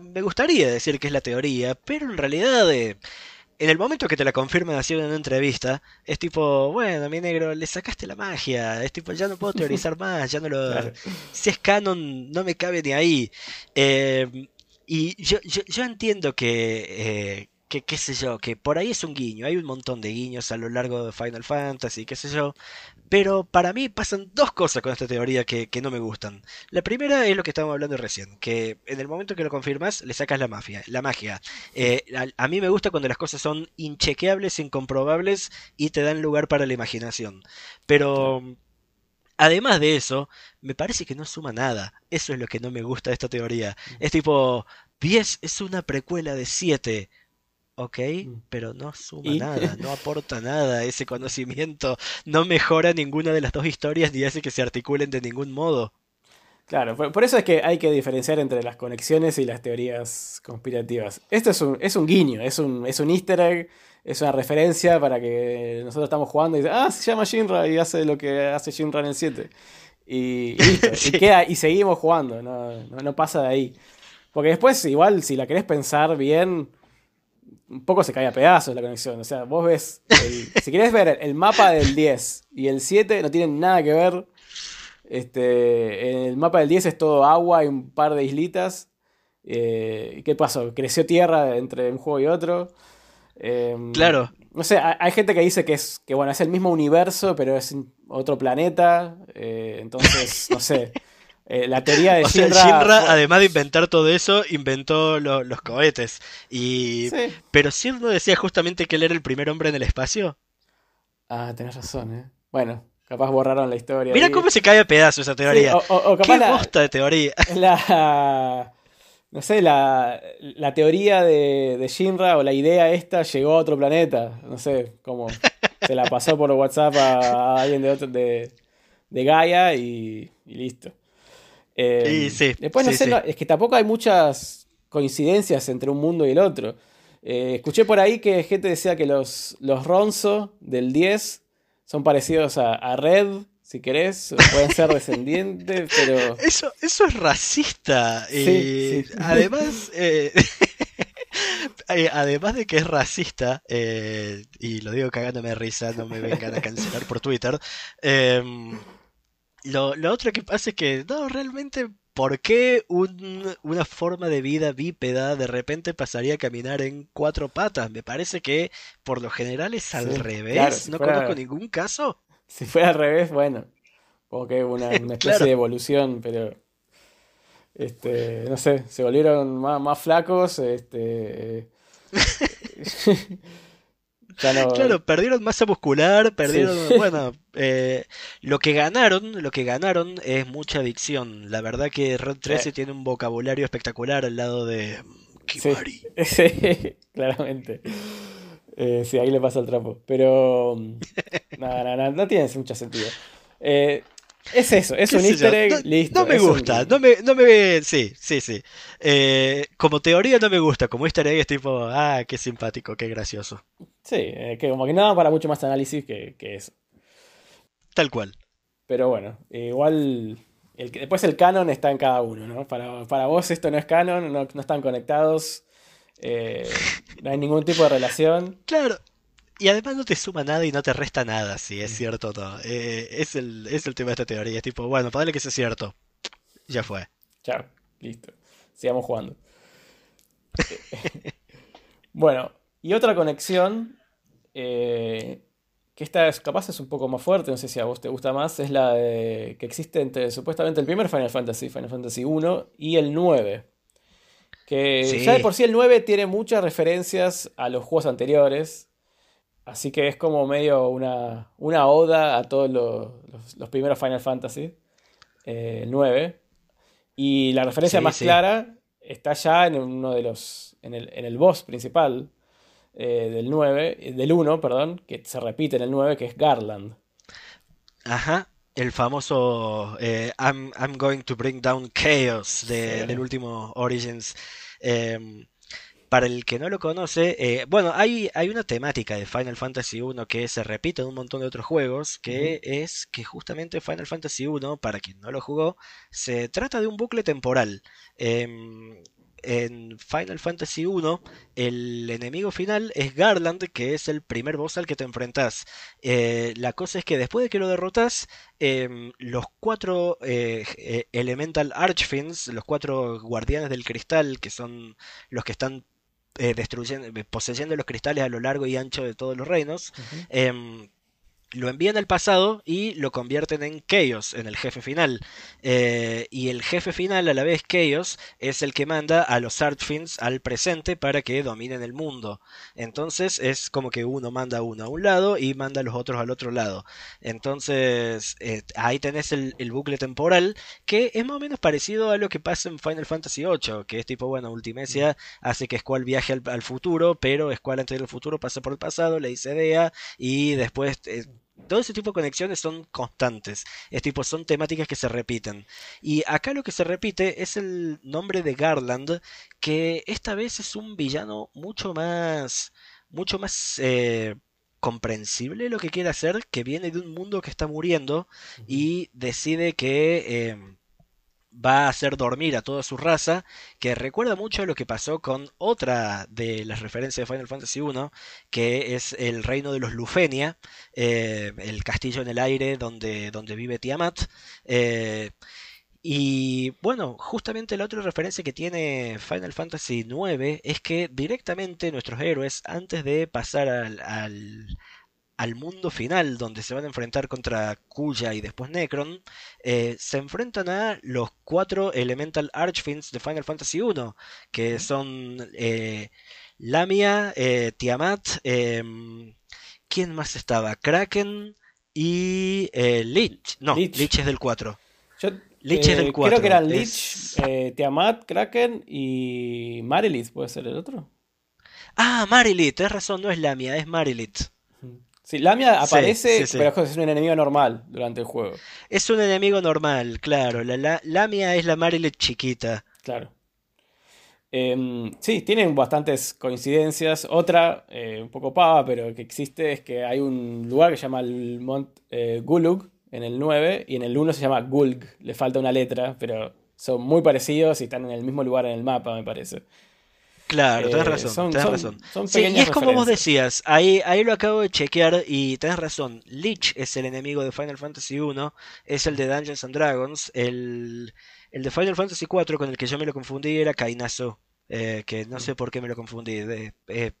me gustaría decir que es la teoría, pero en realidad eh, en el momento que te la confirman así en una entrevista, es tipo, bueno, mi negro, le sacaste la magia, es tipo, ya no puedo teorizar más, ya no lo... Si es canon, no me cabe ni ahí. Eh, y yo, yo, entiendo que, eh, que, qué sé yo, que por ahí es un guiño, hay un montón de guiños a lo largo de Final Fantasy, qué sé yo, pero para mí pasan dos cosas con esta teoría que, no me gustan. La primera es lo que estábamos hablando recién, que en el momento que lo confirmas le sacas la magia, la magia. Eh, a, mí me gusta cuando las cosas son inchequeables, incomprobables y te dan lugar para la imaginación. Pero... Además de eso, me parece que no suma nada. Eso es lo que no me gusta de esta teoría. Es tipo, 10 es una precuela de 7 ok, mm. pero no suma nada, no aporta nada, ese conocimiento no mejora ninguna de las dos historias ni hace que se articulen de ningún modo. Claro, por, eso es que hay que diferenciar entre las conexiones y las teorías conspirativas. Esto es un, es un guiño, es un, es un easter egg, es una referencia para que nosotros estamos jugando y ah, se llama Shinra y hace lo que hace Shinra en el 7. Y, y, queda, y seguimos jugando, no, no, no pasa de ahí. Porque después, igual, si la querés pensar bien, un poco se cae a pedazos la conexión. O sea, vos ves, si querés ver el mapa del 10 y el 7 no tienen nada que ver. Este, en el mapa del 10 es todo agua y un par de islitas. Eh, ¿Qué pasó? ¿Creció tierra entre un juego y otro? Em, claro. No sé, hay, gente que dice que es, que bueno, es el mismo universo, pero es otro planeta. Eh, entonces, no sé. Eh, la teoría de o Shinra, además de inventar todo eso, inventó los cohetes. Y... Pero Sir no decía justamente que él era el primer hombre en el espacio. Ah, tenés razón, ¿eh? Bueno, capaz borraron la historia. Mira cómo se cae a pedazos esa teoría. o, Qué la, de teoría. La, no sé, la, teoría de, de, Shinra o la idea esta llegó a otro planeta. No sé cómo. Se la pasó por WhatsApp a, alguien de, otro, de, de Gaia y, listo. Eh, sí, después no sé, es que tampoco hay muchas coincidencias entre un mundo y el otro. Eh, escuché por ahí que gente decía que los, los Ronzo del 10 son parecidos a, a Red si querés, pueden ser descendientes, pero... Eso, eso es racista. y Además, eh, eh, además de que es racista, eh, y lo digo cagándome de risa, no me vengan a cancelar por Twitter, em, lo, lo, otro que pasa es que, no, realmente, ¿por qué una forma de vida bípeda de repente pasaría a caminar en cuatro patas? Me parece que por lo general es al revés, no conozco ningún caso. Si fuera al revés, bueno, como que una, una especie de evolución, pero este, no sé, se volvieron más, más flacos, este Claro, perdieron masa muscular, perdieron, bueno, eh, lo que ganaron, lo que ganaron es mucha adicción. La verdad que Red 13 tiene un vocabulario espectacular al lado de Kimari. Sí, claramente. Eh, sí, ahí le pasa el trapo. Pero. no, no, no, tiene mucho sentido. Es eso, es un easter egg, no, listo. No me gusta, no me, no me. Sí, sí, sí. Eh, como teoría no me gusta, como easter egg es tipo, ah, qué simpático, qué gracioso. Sí, eh, que como que nada para mucho más análisis que, que eso. Tal cual. Pero bueno, igual. El, después el canon está en cada uno, ¿no? Para, para vos esto no es canon, no, no están conectados. Eh, no hay ningún tipo de relación. Claro. Y además no te suma nada y no te resta nada, si es cierto todo. Eh, es, el, es el tema de esta teoría. Es tipo, bueno, para que sea cierto. Ya fue. Chao, listo. Sigamos jugando. bueno, y otra conexión, eh, que esta es, capaz es un poco más fuerte, no sé si a vos te gusta más, es la de, que existe entre supuestamente el primer Final Fantasy, Final Fantasy 1 y el 9. Que ya de por sí el 9 tiene muchas referencias a los juegos anteriores. Así que es como medio una, una oda a todos los, primeros Final Fantasy. Eh, el 9. Y la referencia más clara está ya en uno de los. en el, en el boss principal eh, del 9. Del 1, perdón, que se repite en el 9, que es Garland. Ajá. El famoso eh, I'm, I'm, going to bring down chaos del último Origins. Em, para el que no lo conoce, eh, bueno, hay, hay una temática de Final Fantasy 1 que se repite en un montón de otros juegos, que es que justamente Final Fantasy 1, para quien no lo jugó, se trata de un bucle temporal. Em, en Final Fantasy 1 el enemigo final es Garland, que es el primer boss al que te enfrentas. Eh, la cosa es que después de que lo derrotas, em, los cuatro eh, eh, Elemental Archfiends, los cuatro guardianes del cristal, que son los que están destruyendo, poseyendo los cristales a lo largo y ancho de todos los reinos, lo envían al pasado y lo convierten en Chaos, en el jefe final. Eh, y el jefe final, a la vez Chaos, es el que manda a los Archfiends al presente para que dominen el mundo. Entonces es como que uno manda a uno a un lado y manda a los otros al otro lado. Entonces eh, ahí tenés el, bucle temporal que es más o menos parecido a lo que pasa en Final Fantasy VIII, que es tipo, bueno, Ultimecia hace que Squall viaje al, futuro, pero Squall antes del futuro pasa por el pasado, le dice Dea y después... Eh, todo ese tipo de conexiones son constantes. Es tipo, son temáticas que se repiten. Y acá lo que se repite es el nombre de Garland, que esta vez es un villano mucho más. mucho más. Eh, comprensible lo que quiere hacer, que viene de un mundo que está muriendo y decide que. Eh, va a hacer dormir a toda su raza, que recuerda mucho a lo que pasó con otra de las referencias de Final Fantasy I, que es el reino de los Lufenia, eh, el castillo en el aire donde, donde vive Tiamat. Eh, y bueno, justamente la otra referencia que tiene Final Fantasy IX es que directamente nuestros héroes, antes de pasar al, al mundo final, donde se van a enfrentar contra Kuya y después Necron, eh, se enfrentan a los cuatro Elemental Archfiends de Final Fantasy I, que son eh, Lamia, eh, Tiamat, ¿quién más estaba? Kraken y Lich. No, Lich. es del 4. Lich es del 4. Creo que eran Lich, Tiamat, Kraken y Marilith, ¿puede ser el otro? Ah, Marilith, tienes razón, no es Lamia, es Marilith. Sí, Lamia aparece, pero es un enemigo normal durante el juego. Es un enemigo normal, claro. La, Lamia es la Marilyn chiquita. Claro. Em, sí, tienen bastantes coincidencias. Otra, eh, un poco pava, pero que existe, es que hay un lugar que se llama el Mont eh, Gulug en el 9 y en el 1 se llama Gulg. Le falta una letra, pero son muy parecidos y están en el mismo lugar en el mapa, me parece. Claro, tenés eh, razón, tenés razón. y es como vos decías, ahí, ahí lo acabo de chequear y tenés razón. Lich es el enemigo de Final Fantasy 1, es el de Dungeons and Dragons. El, el de Final Fantasy 4 con el que yo me lo confundí era Kainazo, eh, que no sé por qué me lo confundí. Eh,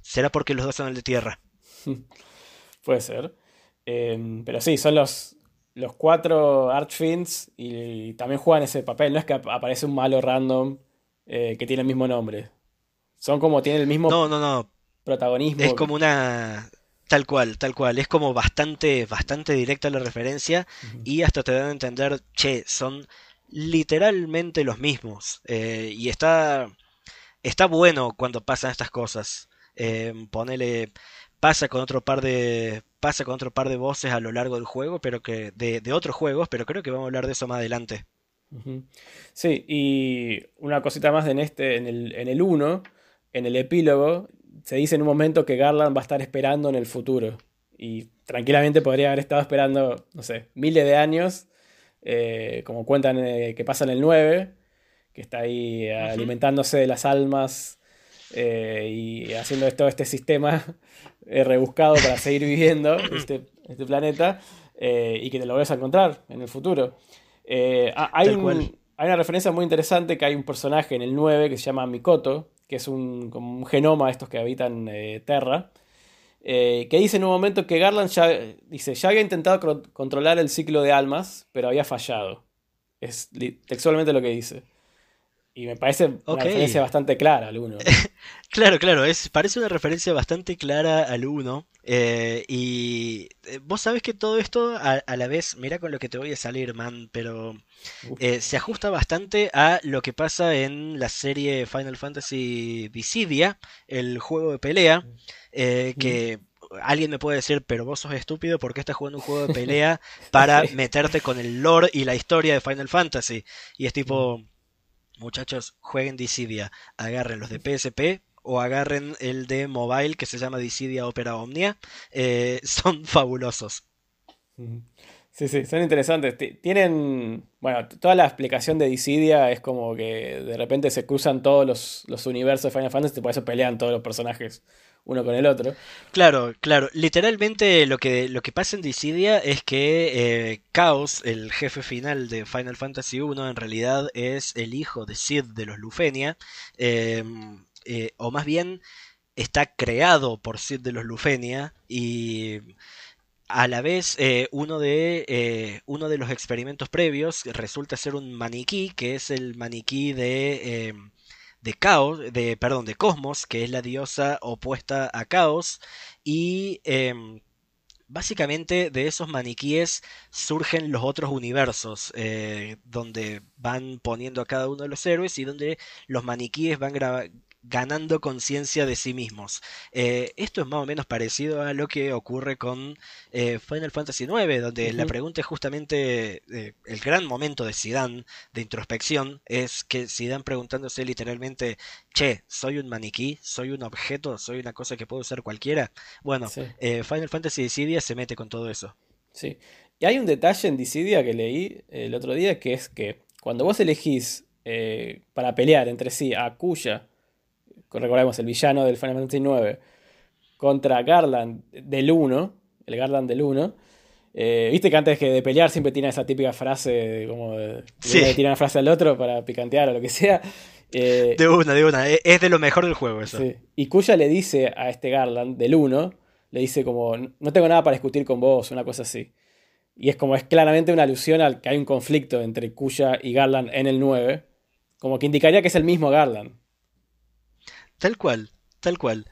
será porque los dos son el de tierra. Puede ser. Em, pero sí, son los, los cuatro Archfiends y, y, también juegan ese papel. No es que aparece un malo random que tiene el mismo nombre. Son como, tienen el mismo no, no, no. protagonismo. Es como una... Tal cual, tal cual. Es como bastante, bastante directa la referencia y hasta te dan a entender, che, son literalmente los mismos. Eh, y está, está bueno cuando pasan estas cosas. Eh, ponele, pasa con otro par de, pasa con otro par de voces a lo largo del juego, pero que de, de otros juegos, pero creo que vamos a hablar de eso más adelante. Sí, y una cosita más en este, en el, en el 1, en el epílogo se dice en un momento que Garland va a estar esperando en el futuro. Y tranquilamente podría haber estado esperando, no sé, miles de años, eh, como cuentan eh, que pasa en el 9, que está ahí alimentándose de las almas eh, y haciendo todo este sistema rebuscado para seguir viviendo este, este planeta y que te lo vas a encontrar en el futuro. hay, hay una referencia muy interesante que hay un personaje en el 9 que se llama Mikoto, que es un, como un genoma de estos que habitan eh, Terra, eh, que dice en un momento que Garland ya, dice, ya había intentado controlar el ciclo de almas, pero había fallado. Es textualmente lo que dice. Y me parece una referencia bastante clara al 1. claro, claro, es, parece una referencia bastante clara al 1. Eh, y eh, vos sabés que todo esto a, la vez, mira con lo que te voy a salir, man, pero eh, se ajusta bastante a lo que pasa en la serie Final Fantasy Dissidia, el juego de pelea, que alguien me puede decir, pero vos sos estúpido porque estás jugando un juego de pelea para meterte con el lore y la historia de Final Fantasy. Y es tipo, muchachos, jueguen Dissidia, agarren los de PSP, o agarren el de mobile que se llama Dissidia Opera Omnia. Eh, son fabulosos. Sí, sí, son interesantes. Tienen, bueno, toda la explicación de Dissidia es como que de repente se cruzan todos los, los universos de Final Fantasy y por eso pelean todos los personajes uno con el otro. Claro, claro. Literalmente lo que, lo que pasa en Dissidia es que eh, Chaos, el jefe final de Final Fantasy I, en realidad es el hijo de Sid de los Lufenia. Eh, eh, o más bien está creado por Sid de los Lufenia y a la vez eh, uno, de, eh, uno de los experimentos previos resulta ser un maniquí que es el maniquí de de Caos, de perdón, de Cosmos, que es la diosa opuesta a Caos. Y em, básicamente de esos maniquíes surgen los otros universos, donde van poniendo a cada uno de los héroes y donde los maniquíes van ganando conciencia de sí mismos. Eh, esto es más o menos parecido a lo que ocurre con eh, Final Fantasy IX, donde la pregunta es justamente eh, el gran momento de Zidane de introspección, es que Zidane preguntándose literalmente, che, soy un maniquí, soy un objeto, soy una cosa que puede usar cualquiera. Bueno, Final Fantasy Dissidia se mete con todo eso. Sí. Y hay un detalle en Dissidia que leí el otro día que es que cuando vos elegís para pelear entre sí a Kuya, recordemos el villano del Final Fantasy IX, contra Garland del 1, el Garland del 1, eh, Viste que antes de pelear siempre tiene esa típica frase como de, tirar una frase al otro para picantear o lo que sea. Eh, de una, de una. Es de lo mejor del juego eso. Y Kuya le dice a este Garland del 1, le dice como, no tengo nada para discutir con vos, una cosa así. Y es como, es claramente una alusión al que hay un conflicto entre Kuya y Garland en el 9. Como que indicaría que es el mismo Garland. Tal cual, tal cual.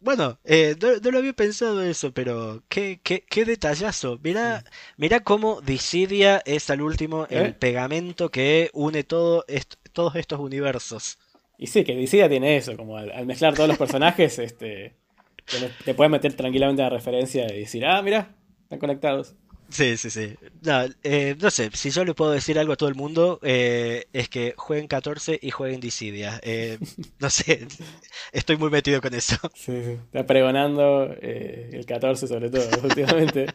Bueno, eh, no, lo había pensado eso, pero qué, qué, qué detallazo. Mira, mira cómo Dissidia es al último el ¿Eh? pegamento que une todo todos estos universos. Y sí, que Dissidia tiene eso, como al, mezclar todos los personajes, este, te, te puedes meter tranquilamente la referencia y decir, ah, mira, están conectados. Sí, sí, sí. No, eh, no, sé, si yo le puedo decir algo a todo el mundo, eh, es que jueguen 14 y jueguen Dissidia. Eh, no sé, estoy muy metido con eso. Sí, sí. Está pregonando el 14 sobre todo, últimamente.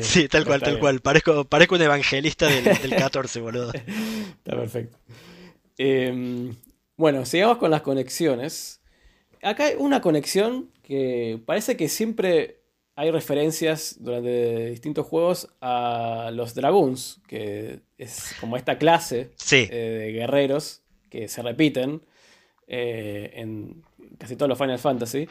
sí, tal cual, tal cual. Parezco, parezco un evangelista del, del 14, boludo. Está perfecto. Em, bueno, sigamos con las conexiones. Acá hay una conexión que parece que siempre hay referencias durante distintos juegos a los Dragoons, que es como esta clase eh, de guerreros que se repiten eh, en casi todos los Final Fantasy.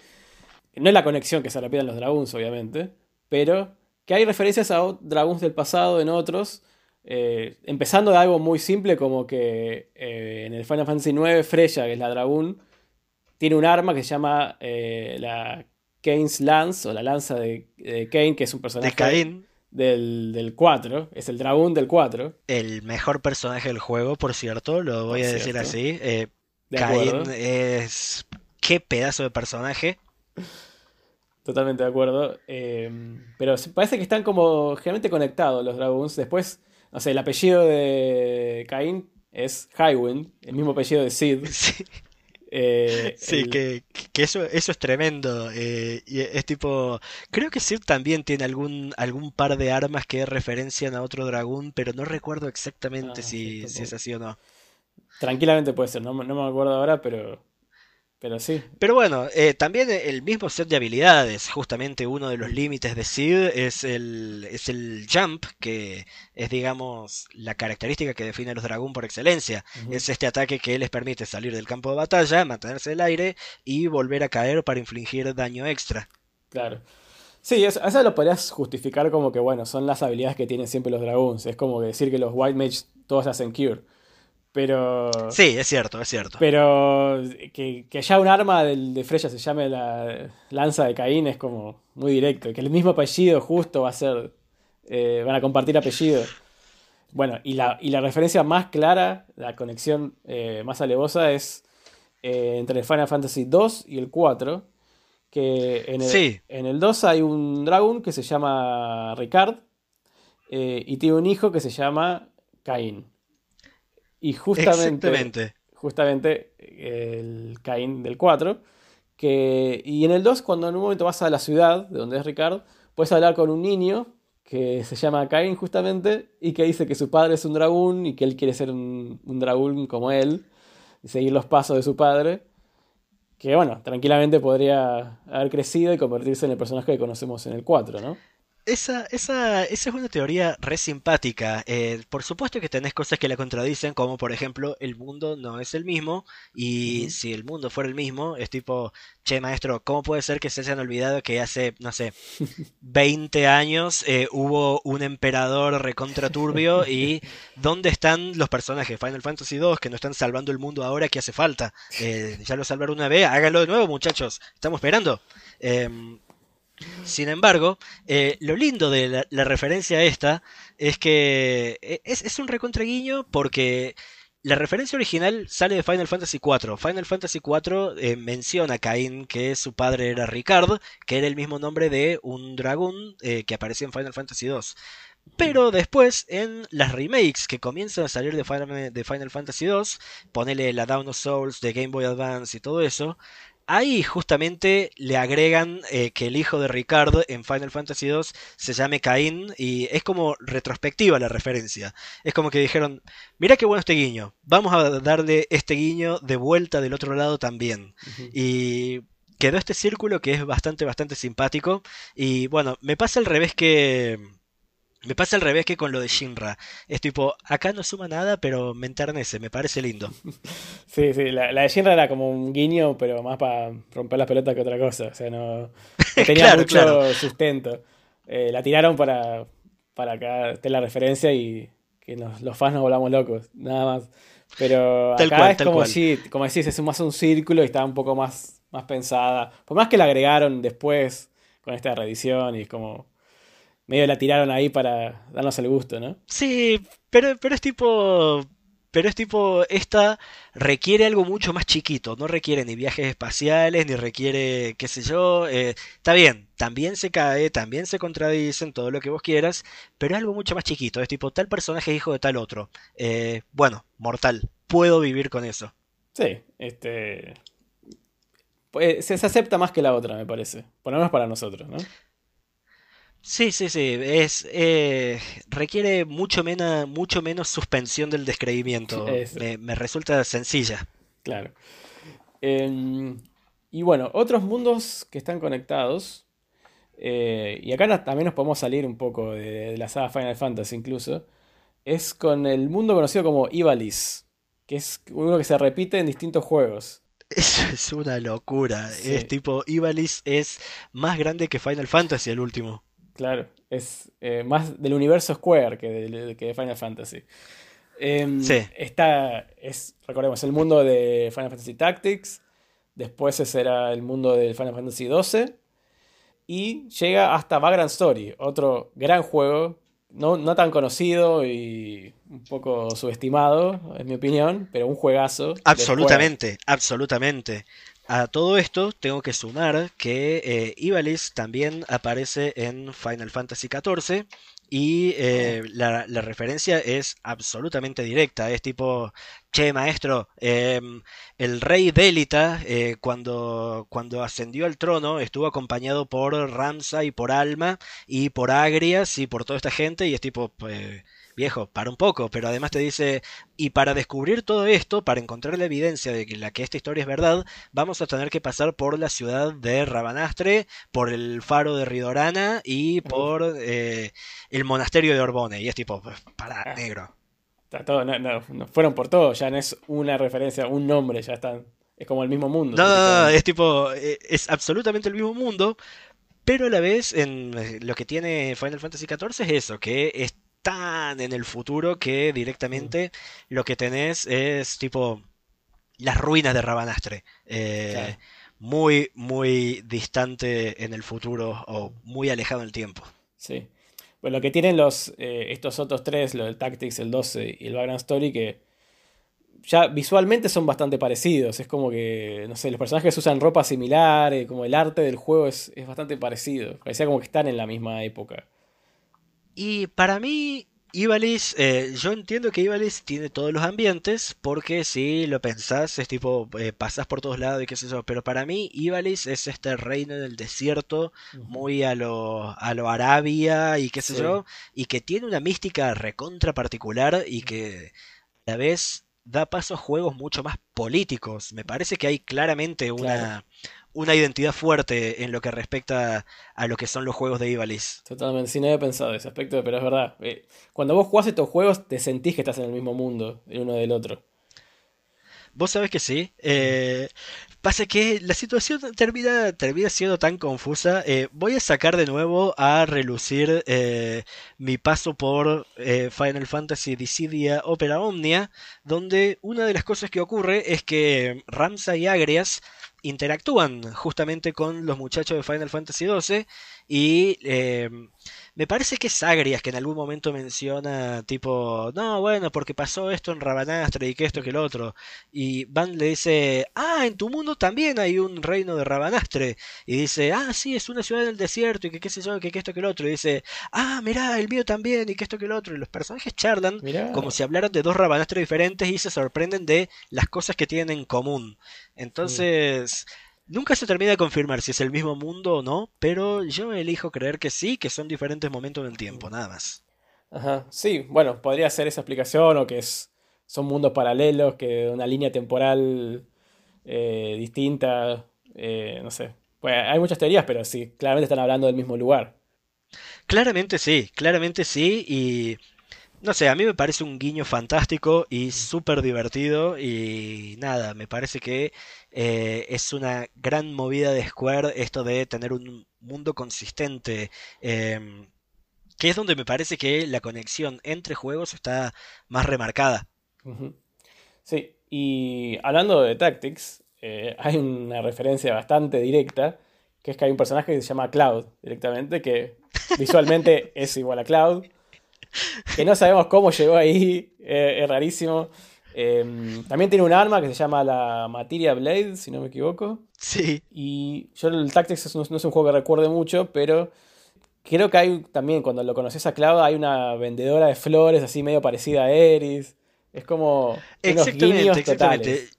No es la conexión que se repiten los Dragoons, obviamente, pero que hay referencias a Dragoons del pasado en otros. Eh, empezando de algo muy simple como que en el Final Fantasy IX Freya, que es la Dragoon, tiene un arma que se llama la Kane's Lance, o la lanza de, Kane, que es un personaje Del, del 4, es el dragón del 4. El mejor personaje del juego, por cierto, lo voy a decir así. Eh, es. Qué pedazo de personaje. Totalmente de acuerdo. Em, pero parece que están como generalmente conectados los Dragons. Después, no sé, el apellido de Cain es Highwind, el mismo apellido de Sid. Sí. Eh, sí, que, eso, eso es tremendo. Eh, y es tipo. Creo que Sir también tiene algún, algún par de armas que referencian a otro dragón, pero no recuerdo exactamente ah, si, si, es así o no. Tranquilamente puede ser, no, no me acuerdo ahora, pero pero sí. Pero bueno, eh, también el mismo set de habilidades, justamente uno de los límites de Sid es el, es el jump, que es digamos la característica que define a los dragón por excelencia. Es este ataque que les permite salir del campo de batalla, mantenerse en el aire y volver a caer para infligir daño extra. Claro. Sí, eso, eso, lo podrías justificar como que, bueno, son las habilidades que tienen siempre los dragones. Es como decir que los White Mage todos hacen Cure. Pero. Sí, es cierto, es cierto. Pero que, ya un arma de Freya se llame la lanza de Caín es como muy directo. Que el mismo apellido justo va a ser. Eh, van a compartir apellido. Bueno, y la, y la referencia más clara, la conexión eh, más alevosa es eh, entre el Final Fantasy 2 y el 4. Que en el, en el 2 hay un dragón que se llama Ricard. y tiene un hijo que se llama Caín. Y justamente, justamente el Cain del 4. Que, y en el 2, cuando en un momento vas a la ciudad, de donde es Ricardo, puedes hablar con un niño que se llama Cain justamente y que dice que su padre es un dragón y que él quiere ser un, un dragón como él y seguir los pasos de su padre. Que bueno, tranquilamente podría haber crecido y convertirse en el personaje que conocemos en el 4, ¿no? Esa, esa, esa es una teoría re simpática. Eh, por supuesto que tenés cosas que la contradicen, como por ejemplo, el mundo no es el mismo, y si el mundo fuera el mismo, es tipo, che maestro, ¿cómo puede ser que se hayan olvidado que hace, no sé, 20 años eh, hubo un emperador recontraturbio y dónde están los personajes Final Fantasy II que no están salvando el mundo ahora que hace falta? Eh, ya lo salvaron una vez, hágalo de nuevo muchachos, estamos esperando. Sin embargo, eh, lo lindo de la, referencia a esta es que eh, es, un recontraguiño porque la referencia original sale de Final Fantasy IV. Final Fantasy IV eh, menciona a Cain que su padre era Ricard, que era el mismo nombre de un dragón que aparecía en Final Fantasy II. Pero después, en las remakes que comienzan a salir de Final, de Final Fantasy II, ponele la Down of Souls de Game Boy Advance y todo eso, ahí justamente le agregan eh, que el hijo de Ricardo en Final Fantasy II se llame Caín y es como retrospectiva la referencia. Es como que dijeron, mira qué bueno este guiño, vamos a darle este guiño de vuelta del otro lado también. Y quedó este círculo que es bastante, bastante simpático. Y bueno, me pasa al revés que me pasa al revés que con lo de Shinra. Es tipo, acá no suma nada, pero me enternece, me parece lindo. Sí, sí, la, de Shinra era como un guiño, pero más para romper las pelotas que otra cosa. O sea, no, tenía mucho sustento. Eh, la tiraron para, para que esté la referencia y que los fans nos volvamos locos, nada más. Pero acá es como si, como decís, es más un círculo y está un poco más, más pensada. Por más que la agregaron después con esta reedición y es como medio la tiraron ahí para darnos el gusto, ¿no? Sí, pero, pero es tipo. Pero es tipo, esta requiere algo mucho más chiquito, no requiere ni viajes espaciales, ni requiere, qué sé yo, eh, está bien, también se cae, también se contradicen, todo lo que vos quieras, pero es algo mucho más chiquito, es tipo, tal personaje es hijo de tal otro. Eh, bueno, mortal, puedo vivir con eso. Sí, este... Pues, se acepta más que la otra, me parece, por lo menos para nosotros, ¿no? Sí, sí, sí. Es, eh, requiere mucho, mucho menos suspensión del descreimiento. Me, resulta sencilla. Claro. Em, y bueno, otros mundos que están conectados. Eh, y acá también nos podemos salir un poco de, la saga Final Fantasy incluso. Es con el mundo conocido como Ivalice. Que es uno que se repite en distintos juegos. Eso es una locura. Es tipo, Ivalice es más grande que Final Fantasy el último. Claro, es eh, más del universo Square que de, Final Fantasy. Em, sí. Está, es, recordemos, el mundo de Final Fantasy Tactics. Después ese era el mundo de Final Fantasy XII. Y llega hasta Vagrant Story, otro gran juego, no, no, tan conocido y un poco subestimado, en mi opinión, pero un juegazo. Absolutamente, absolutamente. A todo esto tengo que sumar que eh, Ivalice también aparece en Final Fantasy XIV y eh, la, referencia es absolutamente directa. Es tipo, che, maestro, em, el rey Délita, eh, cuando, cuando ascendió al trono, estuvo acompañado por Ramsa y por Alma y por Agrias y por toda esta gente. Y es tipo, pues viejo, para un poco, pero además te dice, y para descubrir todo esto, para encontrar la evidencia de que la que esta historia es verdad, vamos a tener que pasar por la ciudad de Rabanastre, por el faro de Ridorana y por eh, el monasterio de Orbone. Y es tipo, para, ah. negro. Está todo, no, no, fueron por todo, ya no es una referencia, un nombre, ya están. Es como el mismo mundo. No, no, es tipo, eh, es absolutamente el mismo mundo, pero a la vez en eh, lo que tiene Final Fantasy XIV es eso, que es tan en el futuro que directamente lo que tenés es tipo las ruinas de Rabanastre. Eh, muy, muy distante en el futuro o muy alejado en el tiempo. Sí. Bueno, lo que tienen los, eh, estos otros tres, lo del Tactics, el 12 y el Background Story, que ya visualmente son bastante parecidos. Es como que, no sé, los personajes usan ropa similar, eh, como el arte del juego es, es bastante parecido. Parecía como que están en la misma época. Y para mí, Ivalice, eh, yo entiendo que Ivalice tiene todos los ambientes, porque si lo pensás, es tipo, eh, pasás por todos lados y qué sé yo, pero para mí Ivalice es este reino del desierto, muy a lo, a lo Arabia y qué sé yo, y que tiene una mística recontra particular y que a la vez da paso a juegos mucho más políticos. Me parece que hay claramente una, una identidad fuerte en lo que respecta a lo que son los juegos de Ivalice. Totalmente, sí, no había pensado ese aspecto, pero es verdad. Eh, cuando vos jugás estos juegos, te sentís que estás en el mismo mundo, el uno del otro. Vos sabés que sí. Eh, pasa que la situación termina, termina siendo tan confusa. Eh, voy a sacar de nuevo a relucir mi paso por Final Fantasy Dissidia Opera Omnia, donde una de las cosas que ocurre es que Ramsa y Agrias interactúan justamente con los muchachos de Final Fantasy XII y eh, me parece que es Agrias que en algún momento menciona tipo, no, bueno, porque pasó esto en Rabanastre y que esto que el otro. Y Van le dice, ah, en tu mundo también hay un reino de Rabanastre. Y dice, ah, sí, es una ciudad del desierto y que qué sé yo, que, que esto que el otro. Y dice, ah, mirá, el mío también y que esto que el otro. Y los personajes charlan como si hablaran de dos Rabanastre diferentes y se sorprenden de las cosas que tienen en común. Entonces... Nunca se termina de confirmar si es el mismo mundo o no, pero yo elijo creer que sí, que son diferentes momentos del tiempo, nada más. Ajá, sí, bueno, podría ser esa explicación o que es, son mundos paralelos, que una línea temporal eh, distinta, eh, no sé. Pues hay muchas teorías, pero sí, claramente están hablando del mismo lugar. Claramente sí, claramente sí, y no sé, a mí me parece un guiño fantástico y súper divertido y nada, me parece que eh, es una gran movida de Square esto de tener un mundo consistente, em, que es donde me parece que la conexión entre juegos está más remarcada. Sí, y hablando de Tactics, eh, hay una referencia bastante directa, que es que hay un personaje que se llama Cloud directamente, que visualmente es igual a Cloud, que no sabemos cómo llegó ahí, eh, es rarísimo. Eh, también tiene un arma que se llama la Materia Blade, si no me equivoco. Sí, Y yo el Tactics no, no es un juego que recuerde mucho, pero creo que hay también, cuando lo conoces a Cloud, hay una vendedora de flores así medio parecida a Eris. Es como unos exactamente, guiños exactamente. totales.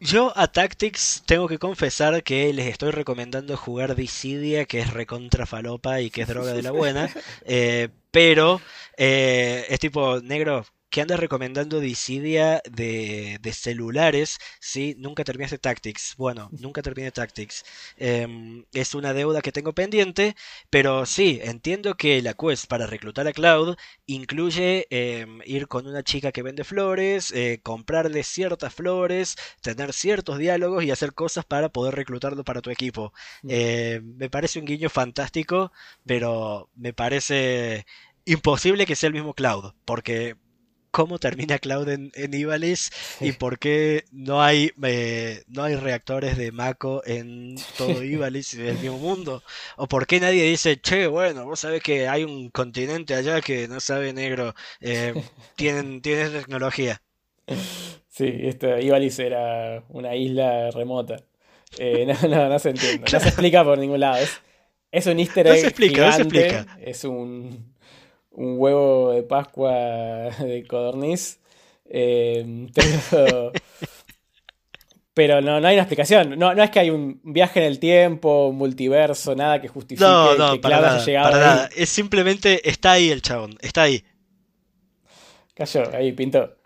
Yo a Tactics tengo que confesar que les estoy recomendando jugar Dissidia, que es recontra falopa y que es droga de la buena, eh, pero eh, es tipo negro. que andas recomendando Dissidia de, de celulares, ¿sí? Nunca terminaste Tactics. Bueno, nunca terminé Tactics. Em, es una deuda que tengo pendiente, pero sí, entiendo que la quest para reclutar a Cloud incluye em, ir con una chica que vende flores, eh, comprarle ciertas flores, tener ciertos diálogos y hacer cosas para poder reclutarlo para tu equipo. Eh, me parece un guiño fantástico, pero me parece imposible que sea el mismo Cloud, porque cómo termina Cloud en, en Ivalice y por qué no hay eh, no hay reactores de Mako en todo Ivalice y en el mismo mundo o por qué nadie dice che bueno vos sabés que hay un continente allá que no sabe negro eh, tienen tienen tecnología Sí, esto, Ivalice era una isla remota. Eh, no, no, no se entiende. No se explica por ningún lado. Es, es un easter No egg se explica, no se gigante, explica. Es un, un huevo de Pascua de codorniz. Eh, pero pero no, no hay una explicación. No, no es que hay un viaje en el tiempo, un multiverso, nada que justifique no no que para nada llegado para nada es simplemente está ahí el chabón está ahí Cayó, ahí pintó.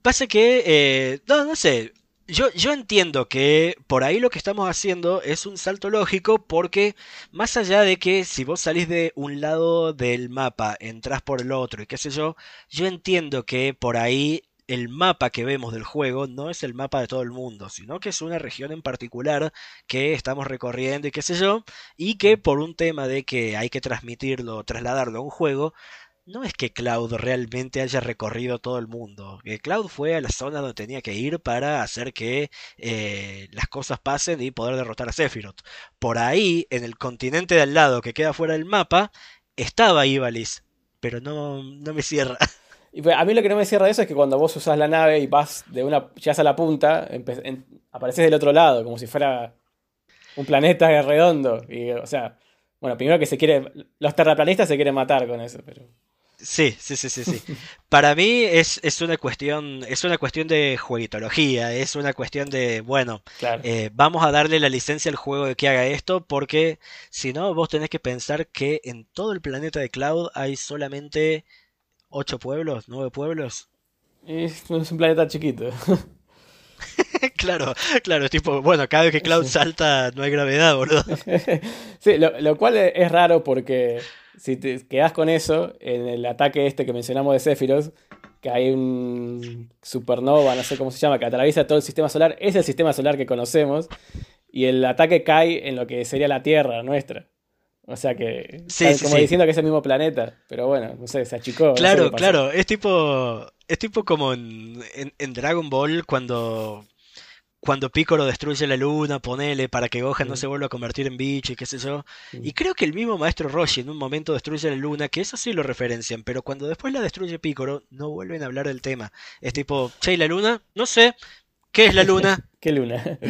Pasa que, eh, no, no sé, yo, yo entiendo que por ahí lo que estamos haciendo es un salto lógico porque más allá de que si vos salís de un lado del mapa, entrás por el otro y qué sé yo, yo entiendo que por ahí el mapa que vemos del juego no es el mapa de todo el mundo, sino que es una región en particular que estamos recorriendo y qué sé yo, y que por un tema de que hay que transmitirlo, trasladarlo a un juego, no es que Cloud realmente haya recorrido todo el mundo. Que Cloud fue a la zona donde tenía que ir para hacer que eh, las cosas pasen y poder derrotar a Sephiroth. Por ahí, en el continente de al lado que queda fuera del mapa, estaba Ivalice. Pero no, no me cierra. Pues, a mí lo que no me cierra de eso es que cuando vos usás la nave y vas de una, llegas a la punta, apareces del otro lado, como si fuera un planeta redondo. Y, o sea, bueno, primero que se quiere, los terraplanistas se quieren matar con eso, pero Sí, sí, sí, sí, sí. Para mí es, es una cuestión, es una cuestión de jueguitología, es una cuestión de, bueno, claro. eh, vamos a darle la licencia al juego de que haga esto, porque si no, vos tenés que pensar que en todo el planeta de Cloud hay solamente ocho pueblos, nueve pueblos. Es, un planeta chiquito. Claro, claro, tipo, bueno, cada vez que Cloud salta no hay gravedad, boludo. Sí, lo, lo cual es raro porque si te quedas con eso, en el ataque este que mencionamos de Sephiroth, que hay un supernova, no sé cómo se llama, que atraviesa todo el sistema solar, es el sistema solar que conocemos, y el ataque cae en lo que sería la Tierra nuestra. O sea que, Sí, como sí. diciendo que es el mismo planeta, pero bueno, no sé, se achicó. no sé Claro, claro, es tipo, es tipo como en, en- en Dragon Ball cuando, cuando Piccolo destruye la luna, ponele, para que Gohan no se vuelva a convertir en bicho y qué sé yo. Y creo que el mismo maestro Roshi en un momento destruye la luna, que eso sí lo referencian, pero cuando después la destruye Piccolo, no vuelven a hablar del tema. Es tipo, che, ¿y la luna? No sé, ¿qué es la luna? ¿Qué luna?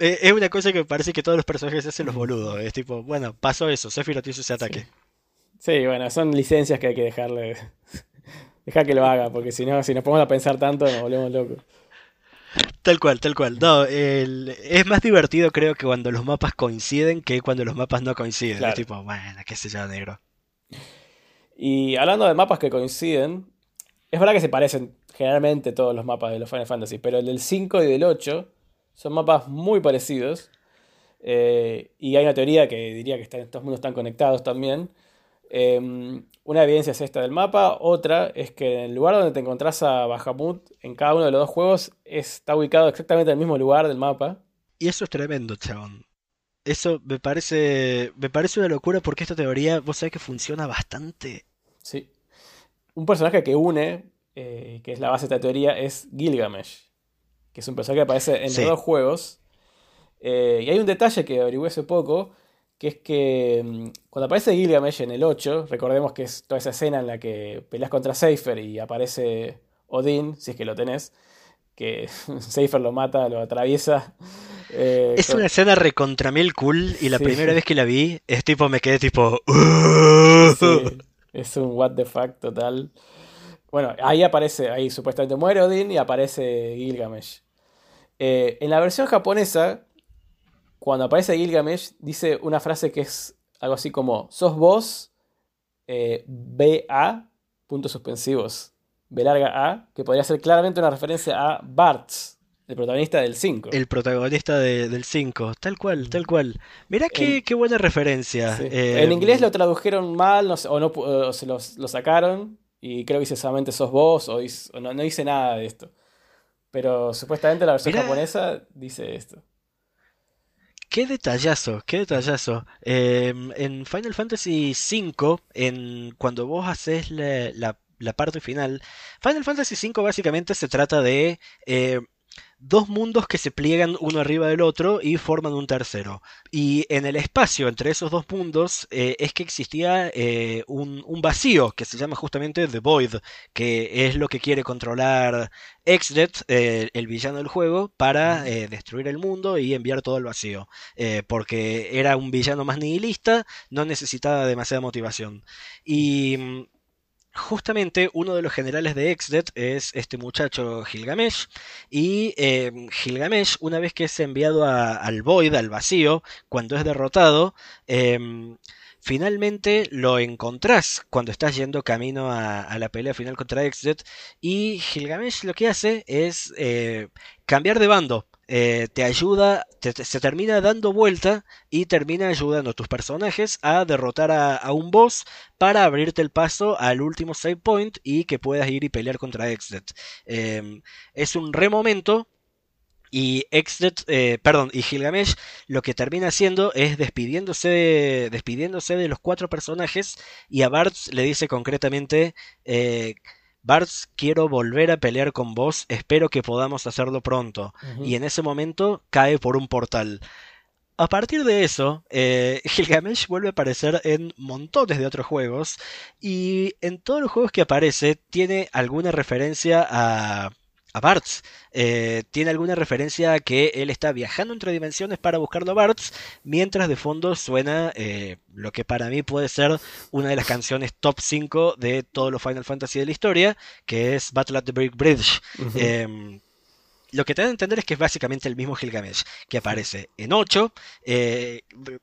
Eh, es una cosa que me parece que todos los personajes hacen los boludos. Es tipo, bueno, pasó eso, Sephiroth hizo ese ataque. Sí, bueno, son licencias que hay que dejarle. Dejar que lo haga, porque si no, si nos ponemos a pensar tanto, nos volvemos locos. Tal cual, tal cual. No, es más divertido creo que cuando los mapas coinciden que cuando los mapas no coinciden. Es tipo, bueno, qué sé yo, negro. Y hablando de mapas que coinciden, es verdad que se parecen generalmente todos los mapas de los Final Fantasy, pero el del 5 y del 8 son mapas muy parecidos. Eh, y hay una teoría que diría que estos mundos están conectados también. Em, una evidencia es esta del mapa, otra es que el lugar donde te encontrás a Bahamut, en cada uno de los dos juegos, está ubicado exactamente en el mismo lugar del mapa. Y eso es tremendo, chabón. Eso me parece, me parece una locura porque esta teoría, vos sabés que funciona bastante. Sí. Un personaje que une, eh, que es la base de esta teoría, es Gilgamesh, que es un personaje que aparece en los dos juegos. Eh, y hay un detalle que averigué hace poco, que es que mm, cuando aparece Gilgamesh en el 8, recordemos que es toda esa escena en la que peleas contra Seifer y aparece Odín, si es que lo tenés, que Seifer lo mata, lo atraviesa. Eh, es una escena recontra mil cool y la primera vez que la vi es tipo, me quedé tipo... es un what the fuck total. Bueno, ahí aparece, ahí supuestamente muere Odín y aparece Gilgamesh. Eh, en la versión japonesa, cuando aparece Gilgamesh, dice una frase que es algo así como, sos vos, eh, BA, puntos suspensivos, B larga A, que podría ser claramente una referencia a Bartz, el protagonista del 5. El protagonista del 5, tal cual, tal cual. Mirá qué, qué buena referencia. Eh, en inglés lo tradujeron mal no o, no, se lo sacaron y creo que dice solamente sos vos o, no, dice nada de esto. Pero supuestamente la versión japonesa dice esto. Qué detallazo, qué detallazo. Em, en Final Fantasy V, en, cuando vos haces la, parte final, Final Fantasy V básicamente se trata de eh, dos mundos que se pliegan uno arriba del otro y forman un tercero. Y en el espacio entre esos dos mundos eh, es que existía eh, un, vacío que se llama justamente The Void, que es lo que quiere controlar Exdet, eh, el villano del juego, para destruir el mundo y enviar todo el vacío. porque era un villano más nihilista, no necesitaba demasiada motivación. Y mm, justamente uno de los generales de Exdet es este muchacho Gilgamesh y em, Gilgamesh una vez que es enviado al Void, al vacío, cuando es derrotado, em, finalmente lo encontrás cuando estás yendo camino a, la pelea final contra Exdet y Gilgamesh lo que hace es eh, cambiar de bando eh, te ayuda, se termina dando vuelta y termina ayudando a tus personajes a derrotar a, un boss para abrirte el paso al último save point y que puedas ir y pelear contra Exdet. Em, es un remomento y Exdet, eh, perdón, y Gilgamesh lo que termina haciendo es despidiéndose de, despidiéndose de los cuatro personajes y a Bartz le dice concretamente eh, Bartz, quiero volver a pelear con vos, espero que podamos hacerlo pronto. Y en ese momento cae por un portal. A partir de eso, eh, Gilgamesh vuelve a aparecer en montones de otros juegos y en todos los juegos que aparece tiene alguna referencia a a Bartz. Eh, tiene alguna referencia a que él está viajando entre dimensiones para buscarlo a Bartz, mientras de fondo suena eh, lo que para mí puede ser una de las canciones top 5 de todos los Final Fantasy de la historia, que es Battle at the Brick Bridge lo que te da a entender es que es básicamente el mismo Gilgamesh, que aparece en 8, eh,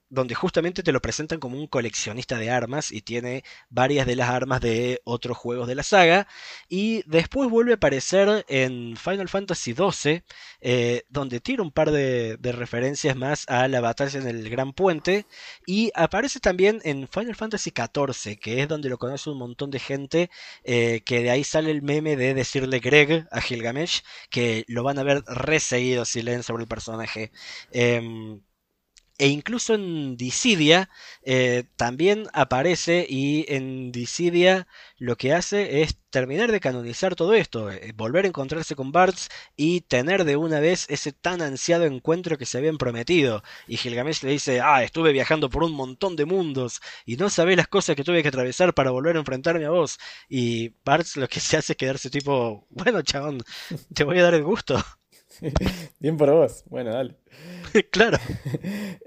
donde justamente te lo presentan como un coleccionista de armas y tiene varias de las armas de otros juegos de la saga, y después vuelve a aparecer en Final Fantasy XII, eh, donde tira un par de, referencias más a la batalla en el Gran Puente, y aparece también en Final Fantasy XIV, que es donde lo conoce un montón de gente, eh, que de ahí sale el meme de decirle Greg a Gilgamesh, que lo van haber reseguido si leen sobre el personaje. Em, e incluso en Dissidia eh, también aparece y en Dissidia lo que hace es terminar de canonizar todo esto, eh, volver a encontrarse con Bartz y tener de una vez ese tan ansiado encuentro que se habían prometido. Y Gilgamesh le dice, ah, estuve viajando por un montón de mundos y no sabés las cosas que tuve que atravesar para volver a enfrentarme a vos. Y Bartz lo que se hace es quedarse tipo, bueno, chabón, te voy a dar el gusto. Bien por vos. Bueno, dale. claro.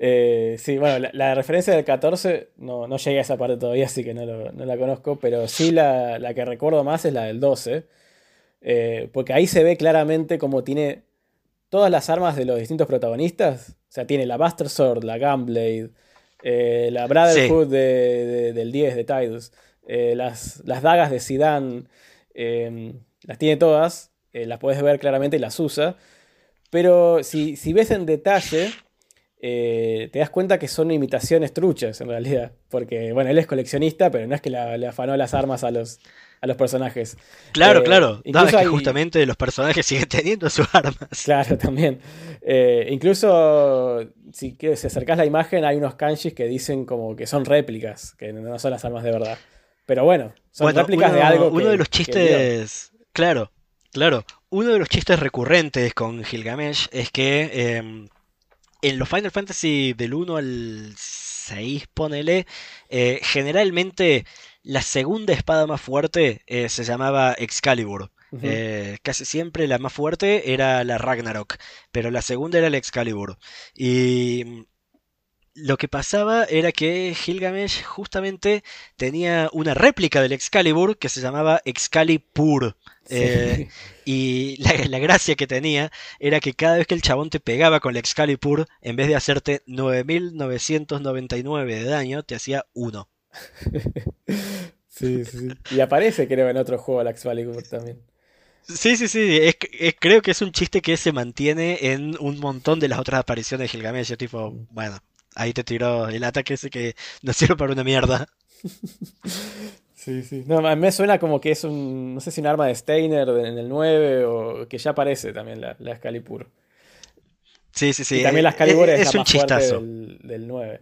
Eh, sí, bueno, la, referencia del 14 no, no llegué a esa parte todavía, así que no, la conozco, pero sí la, que recuerdo más es la del 12, eh, porque ahí se ve claramente como tiene todas las armas de los distintos protagonistas. O sea, tiene la Buster Sword, la Gunblade, eh, la Brotherhood del 10 de Tidus, las, las, dagas de Zidane, em, las tiene todas, las puedes ver claramente y las usa. Pero si, si ves en detalle, te das cuenta que son imitaciones truchas en realidad. Porque, bueno, él es coleccionista, pero no es que le afanó las armas a los, a los personajes. Claro, eh, claro. No, es que justamente los personajes siguen teniendo sus armas. Claro, también. Eh, incluso si se acercas la imagen, hay unos kanjis que dicen como que son réplicas, que no son las armas de verdad. Pero bueno, son réplicas de algo. Uno de los chistes. Claro, claro. Uno de los chistes recurrentes con Gilgamesh es que em, en los Final Fantasy del 1 al 6, ponele, eh, generalmente la segunda espada más fuerte eh, se llamaba Excalibur. Eh, casi siempre la más fuerte era la Ragnarok, pero la segunda era la Excalibur. Y lo que pasaba era que Gilgamesh justamente tenía una réplica del Excalibur que se llamaba Excalibur. Eh, y la, gracia que tenía era que cada vez que el chabón te pegaba con el Excalibur, en vez de hacerte 9999 de daño, te hacía 1. sí, sí. Y aparece, creo, en otro juego la Excalibur también. Sí, sí, sí. creo que es un chiste que se mantiene en un montón de las otras apariciones de Gilgamesh. Tipo, mm. bueno, ahí te tiró el ataque ese que no sirve para una mierda. Sí, sí. No, me suena como que es un, no sé si un arma de Steiner en el 9 o que ya aparece también la, la Excalibur. Sí, sí, sí. Y también la Excalibur es, es, la más fuerte del, del 9.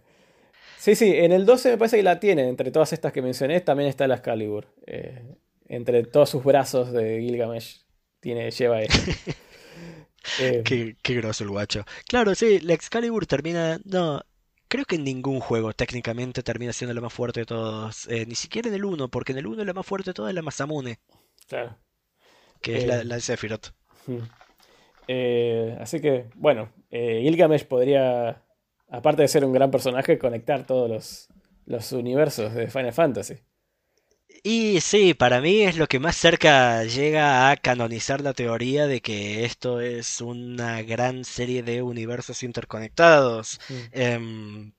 Sí, sí, en el 12 me parece que la tiene. Entre todas estas que mencioné, también está la Excalibur. Eh, entre todos sus brazos de Gilgamesh tiene, lleva eso. eh, qué, qué groso el guacho. Claro, sí, la Excalibur termina. No, creo que en ningún juego técnicamente termina siendo la más fuerte de todos. Eh, ni siquiera en el 1, porque en el 1 la más fuerte de todas es la Masamune. Claro. Que es la, eh, la, de Sephiroth. así que, bueno, Gilgamesh podría aparte de ser un gran personaje, conectar todos los, los universos de Final Fantasy. Y sí, para mí es lo que más cerca llega a canonizar la teoría de que esto es una gran serie de universos interconectados. Em,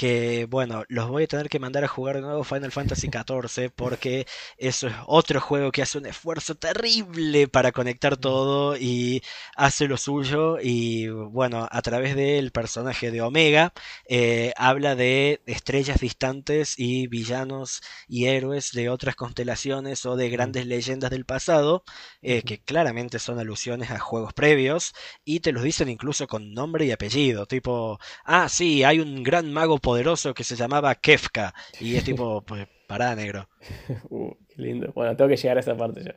que bueno, los voy a tener que mandar a jugar de nuevo Final Fantasy XIV porque eso es otro juego que hace un esfuerzo terrible para conectar todo y hace lo suyo y bueno, a través del personaje de Omega eh, habla de estrellas distantes y villanos y héroes de otras constelaciones o de grandes leyendas del pasado eh, que claramente son alusiones a juegos previos y te los dicen incluso con nombre y apellido, tipo, ah sí, hay un gran mago poderoso que se llamaba Kefka. Y es tipo, pues, pará, negro. Uh, qué lindo. Bueno, tengo que llegar a esa parte ya.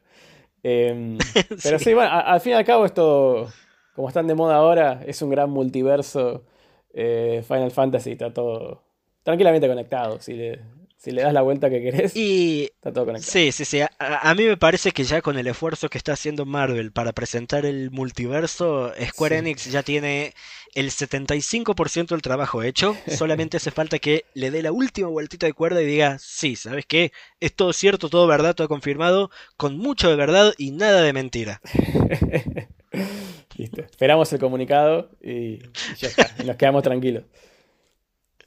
Em, pero sí, bueno, al fin y al cabo esto, como están de moda ahora, es un gran multiverso. Eh, Final Fantasy está todo tranquilamente conectado. Si le, si le das la vuelta que querés, y... está todo conectado. Sí, sí, sí. A, mí me parece que ya con el esfuerzo que está haciendo Marvel para presentar el multiverso, Square Enix ya tiene el 75% del trabajo hecho. Solamente hace falta que le dé la última vueltita de cuerda y diga, sí, ¿sabes qué? Es todo cierto, todo verdad, todo confirmado, con mucho de verdad y nada de mentira. Listo. Esperamos el comunicado y ya está. nos quedamos tranquilos.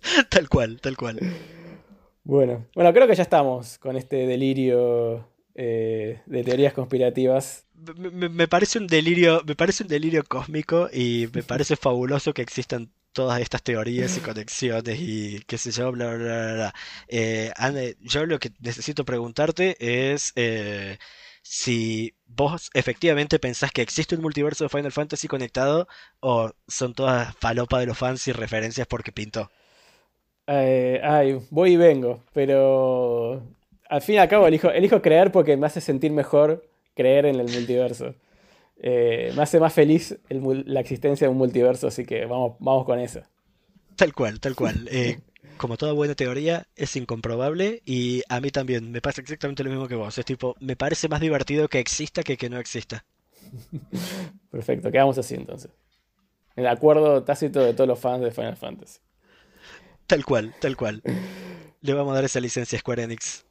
Tal cual, tal cual. Bueno, bueno, creo que ya estamos con este delirio eh, de teorías conspirativas. Me, parece un delirio, me parece un delirio cósmico y me parece fabuloso que existan todas estas teorías y conexiones y qué sé yo, bla, bla, bla, bla. Eh, yo lo que necesito preguntarte es eh, si vos efectivamente pensás que existe un multiverso de Final Fantasy conectado o son todas falopa de los fans y referencias porque pintó. Eh, ay, voy y vengo, pero al fin y al cabo elijo, elijo creer porque me hace sentir mejor creer en el multiverso. Eh, me hace más feliz la existencia de un multiverso, así que vamos, vamos con eso. Tal cual, tal cual. Eh, como toda buena teoría, es incomprobable y a mí también me pasa exactamente lo mismo que vos. Es tipo, me parece más divertido que exista que que no exista. Perfecto, quedamos así entonces. El acuerdo tácito de todos los fans de Final Fantasy. Tal cual, tal cual. Le vamos a dar esa licencia a Square Enix.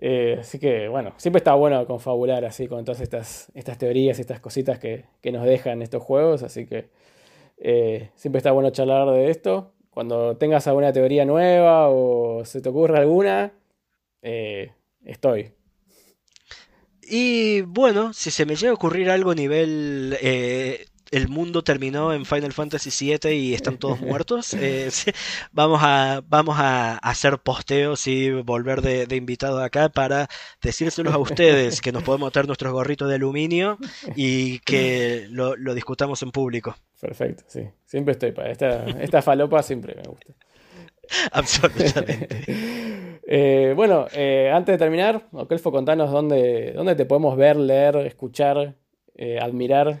Eh, así que, bueno, siempre está bueno confabular así con todas estas, estas teorías y estas cositas que, nos dejan estos juegos. Así que eh, siempre está bueno charlar de esto. Cuando tengas alguna teoría nueva o se te ocurra alguna, eh, estoy. Y bueno, si se me llega a ocurrir algo a nivel el mundo terminó en Final Fantasy VII y están todos muertos. Eh, vamos, a, vamos a hacer posteos y volver de, de invitados acá para decírselos a ustedes que nos podemos meter nuestros gorritos de aluminio y que lo, discutamos en público. Perfecto, sí. Siempre estoy para esta, esta falopa, siempre me gusta. Absolutamente. Eh, bueno, eh, antes de terminar, Okelfo, contanos dónde, dónde te podemos ver, leer, escuchar, admirar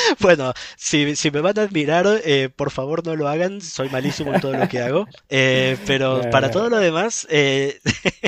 bueno, si, si, me van a admirar, eh, por favor no lo hagan, soy malísimo en todo lo que hago. Eh, pero para todo lo demás, eh,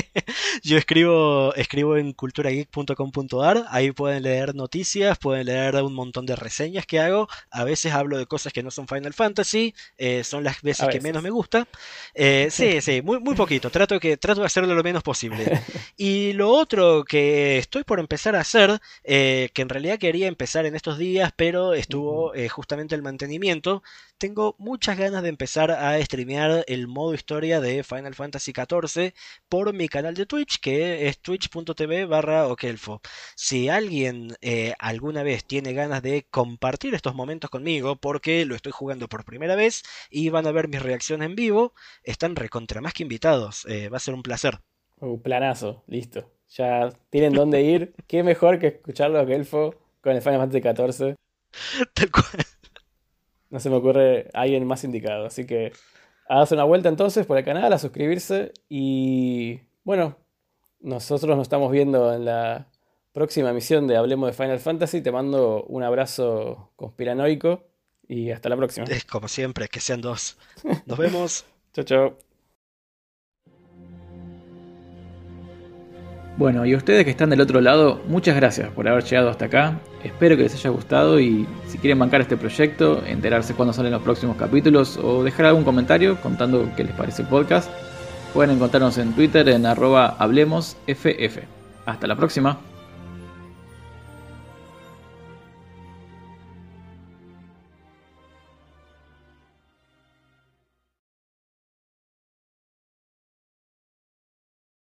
yo escribo, escribo en culturageek.com.ar, ahí pueden leer noticias, pueden leer un montón de reseñas que hago, a veces hablo de cosas que no son Final Fantasy, son las veces, que menos me gusta. sí, sí, muy, muy poquito, trato, que, trato de hacerlo lo menos posible. Y lo otro que estoy por empezar a hacer, que en realidad quería empezar en estos días, pero estuvo eh, justamente el mantenimiento. Tengo muchas ganas de empezar a streamear el modo historia de Final Fantasy XIV por mi canal de Twitch, que es twitch.tv barra okelfo. Si alguien eh, alguna vez tiene ganas de compartir estos momentos conmigo, porque lo estoy jugando por primera vez y van a ver mis reacciones en vivo, están recontra más que invitados. Eh, va a ser un placer. Un planazo, listo. Ya tienen dónde ir. Qué mejor que escucharlo a Okelfo con el Final Fantasy XIV. Tal cual. No se me ocurre alguien más indicado. Así que hagas una vuelta entonces por el canal, a suscribirse. Y bueno, nosotros nos estamos viendo en la próxima emisión de Hablemos de Final Fantasy. Te mando un abrazo conspiranoico y hasta la próxima. Es como siempre, que sean dos. Nos vemos. chao, chao. Bueno, y ustedes que están del otro lado, muchas gracias por haber llegado hasta acá. Espero que les haya gustado y si quieren bancar este proyecto, enterarse cuándo salen los próximos capítulos o dejar algún comentario contando qué les parece el podcast, pueden encontrarnos en Twitter en arroba hablemosff. Hasta la próxima.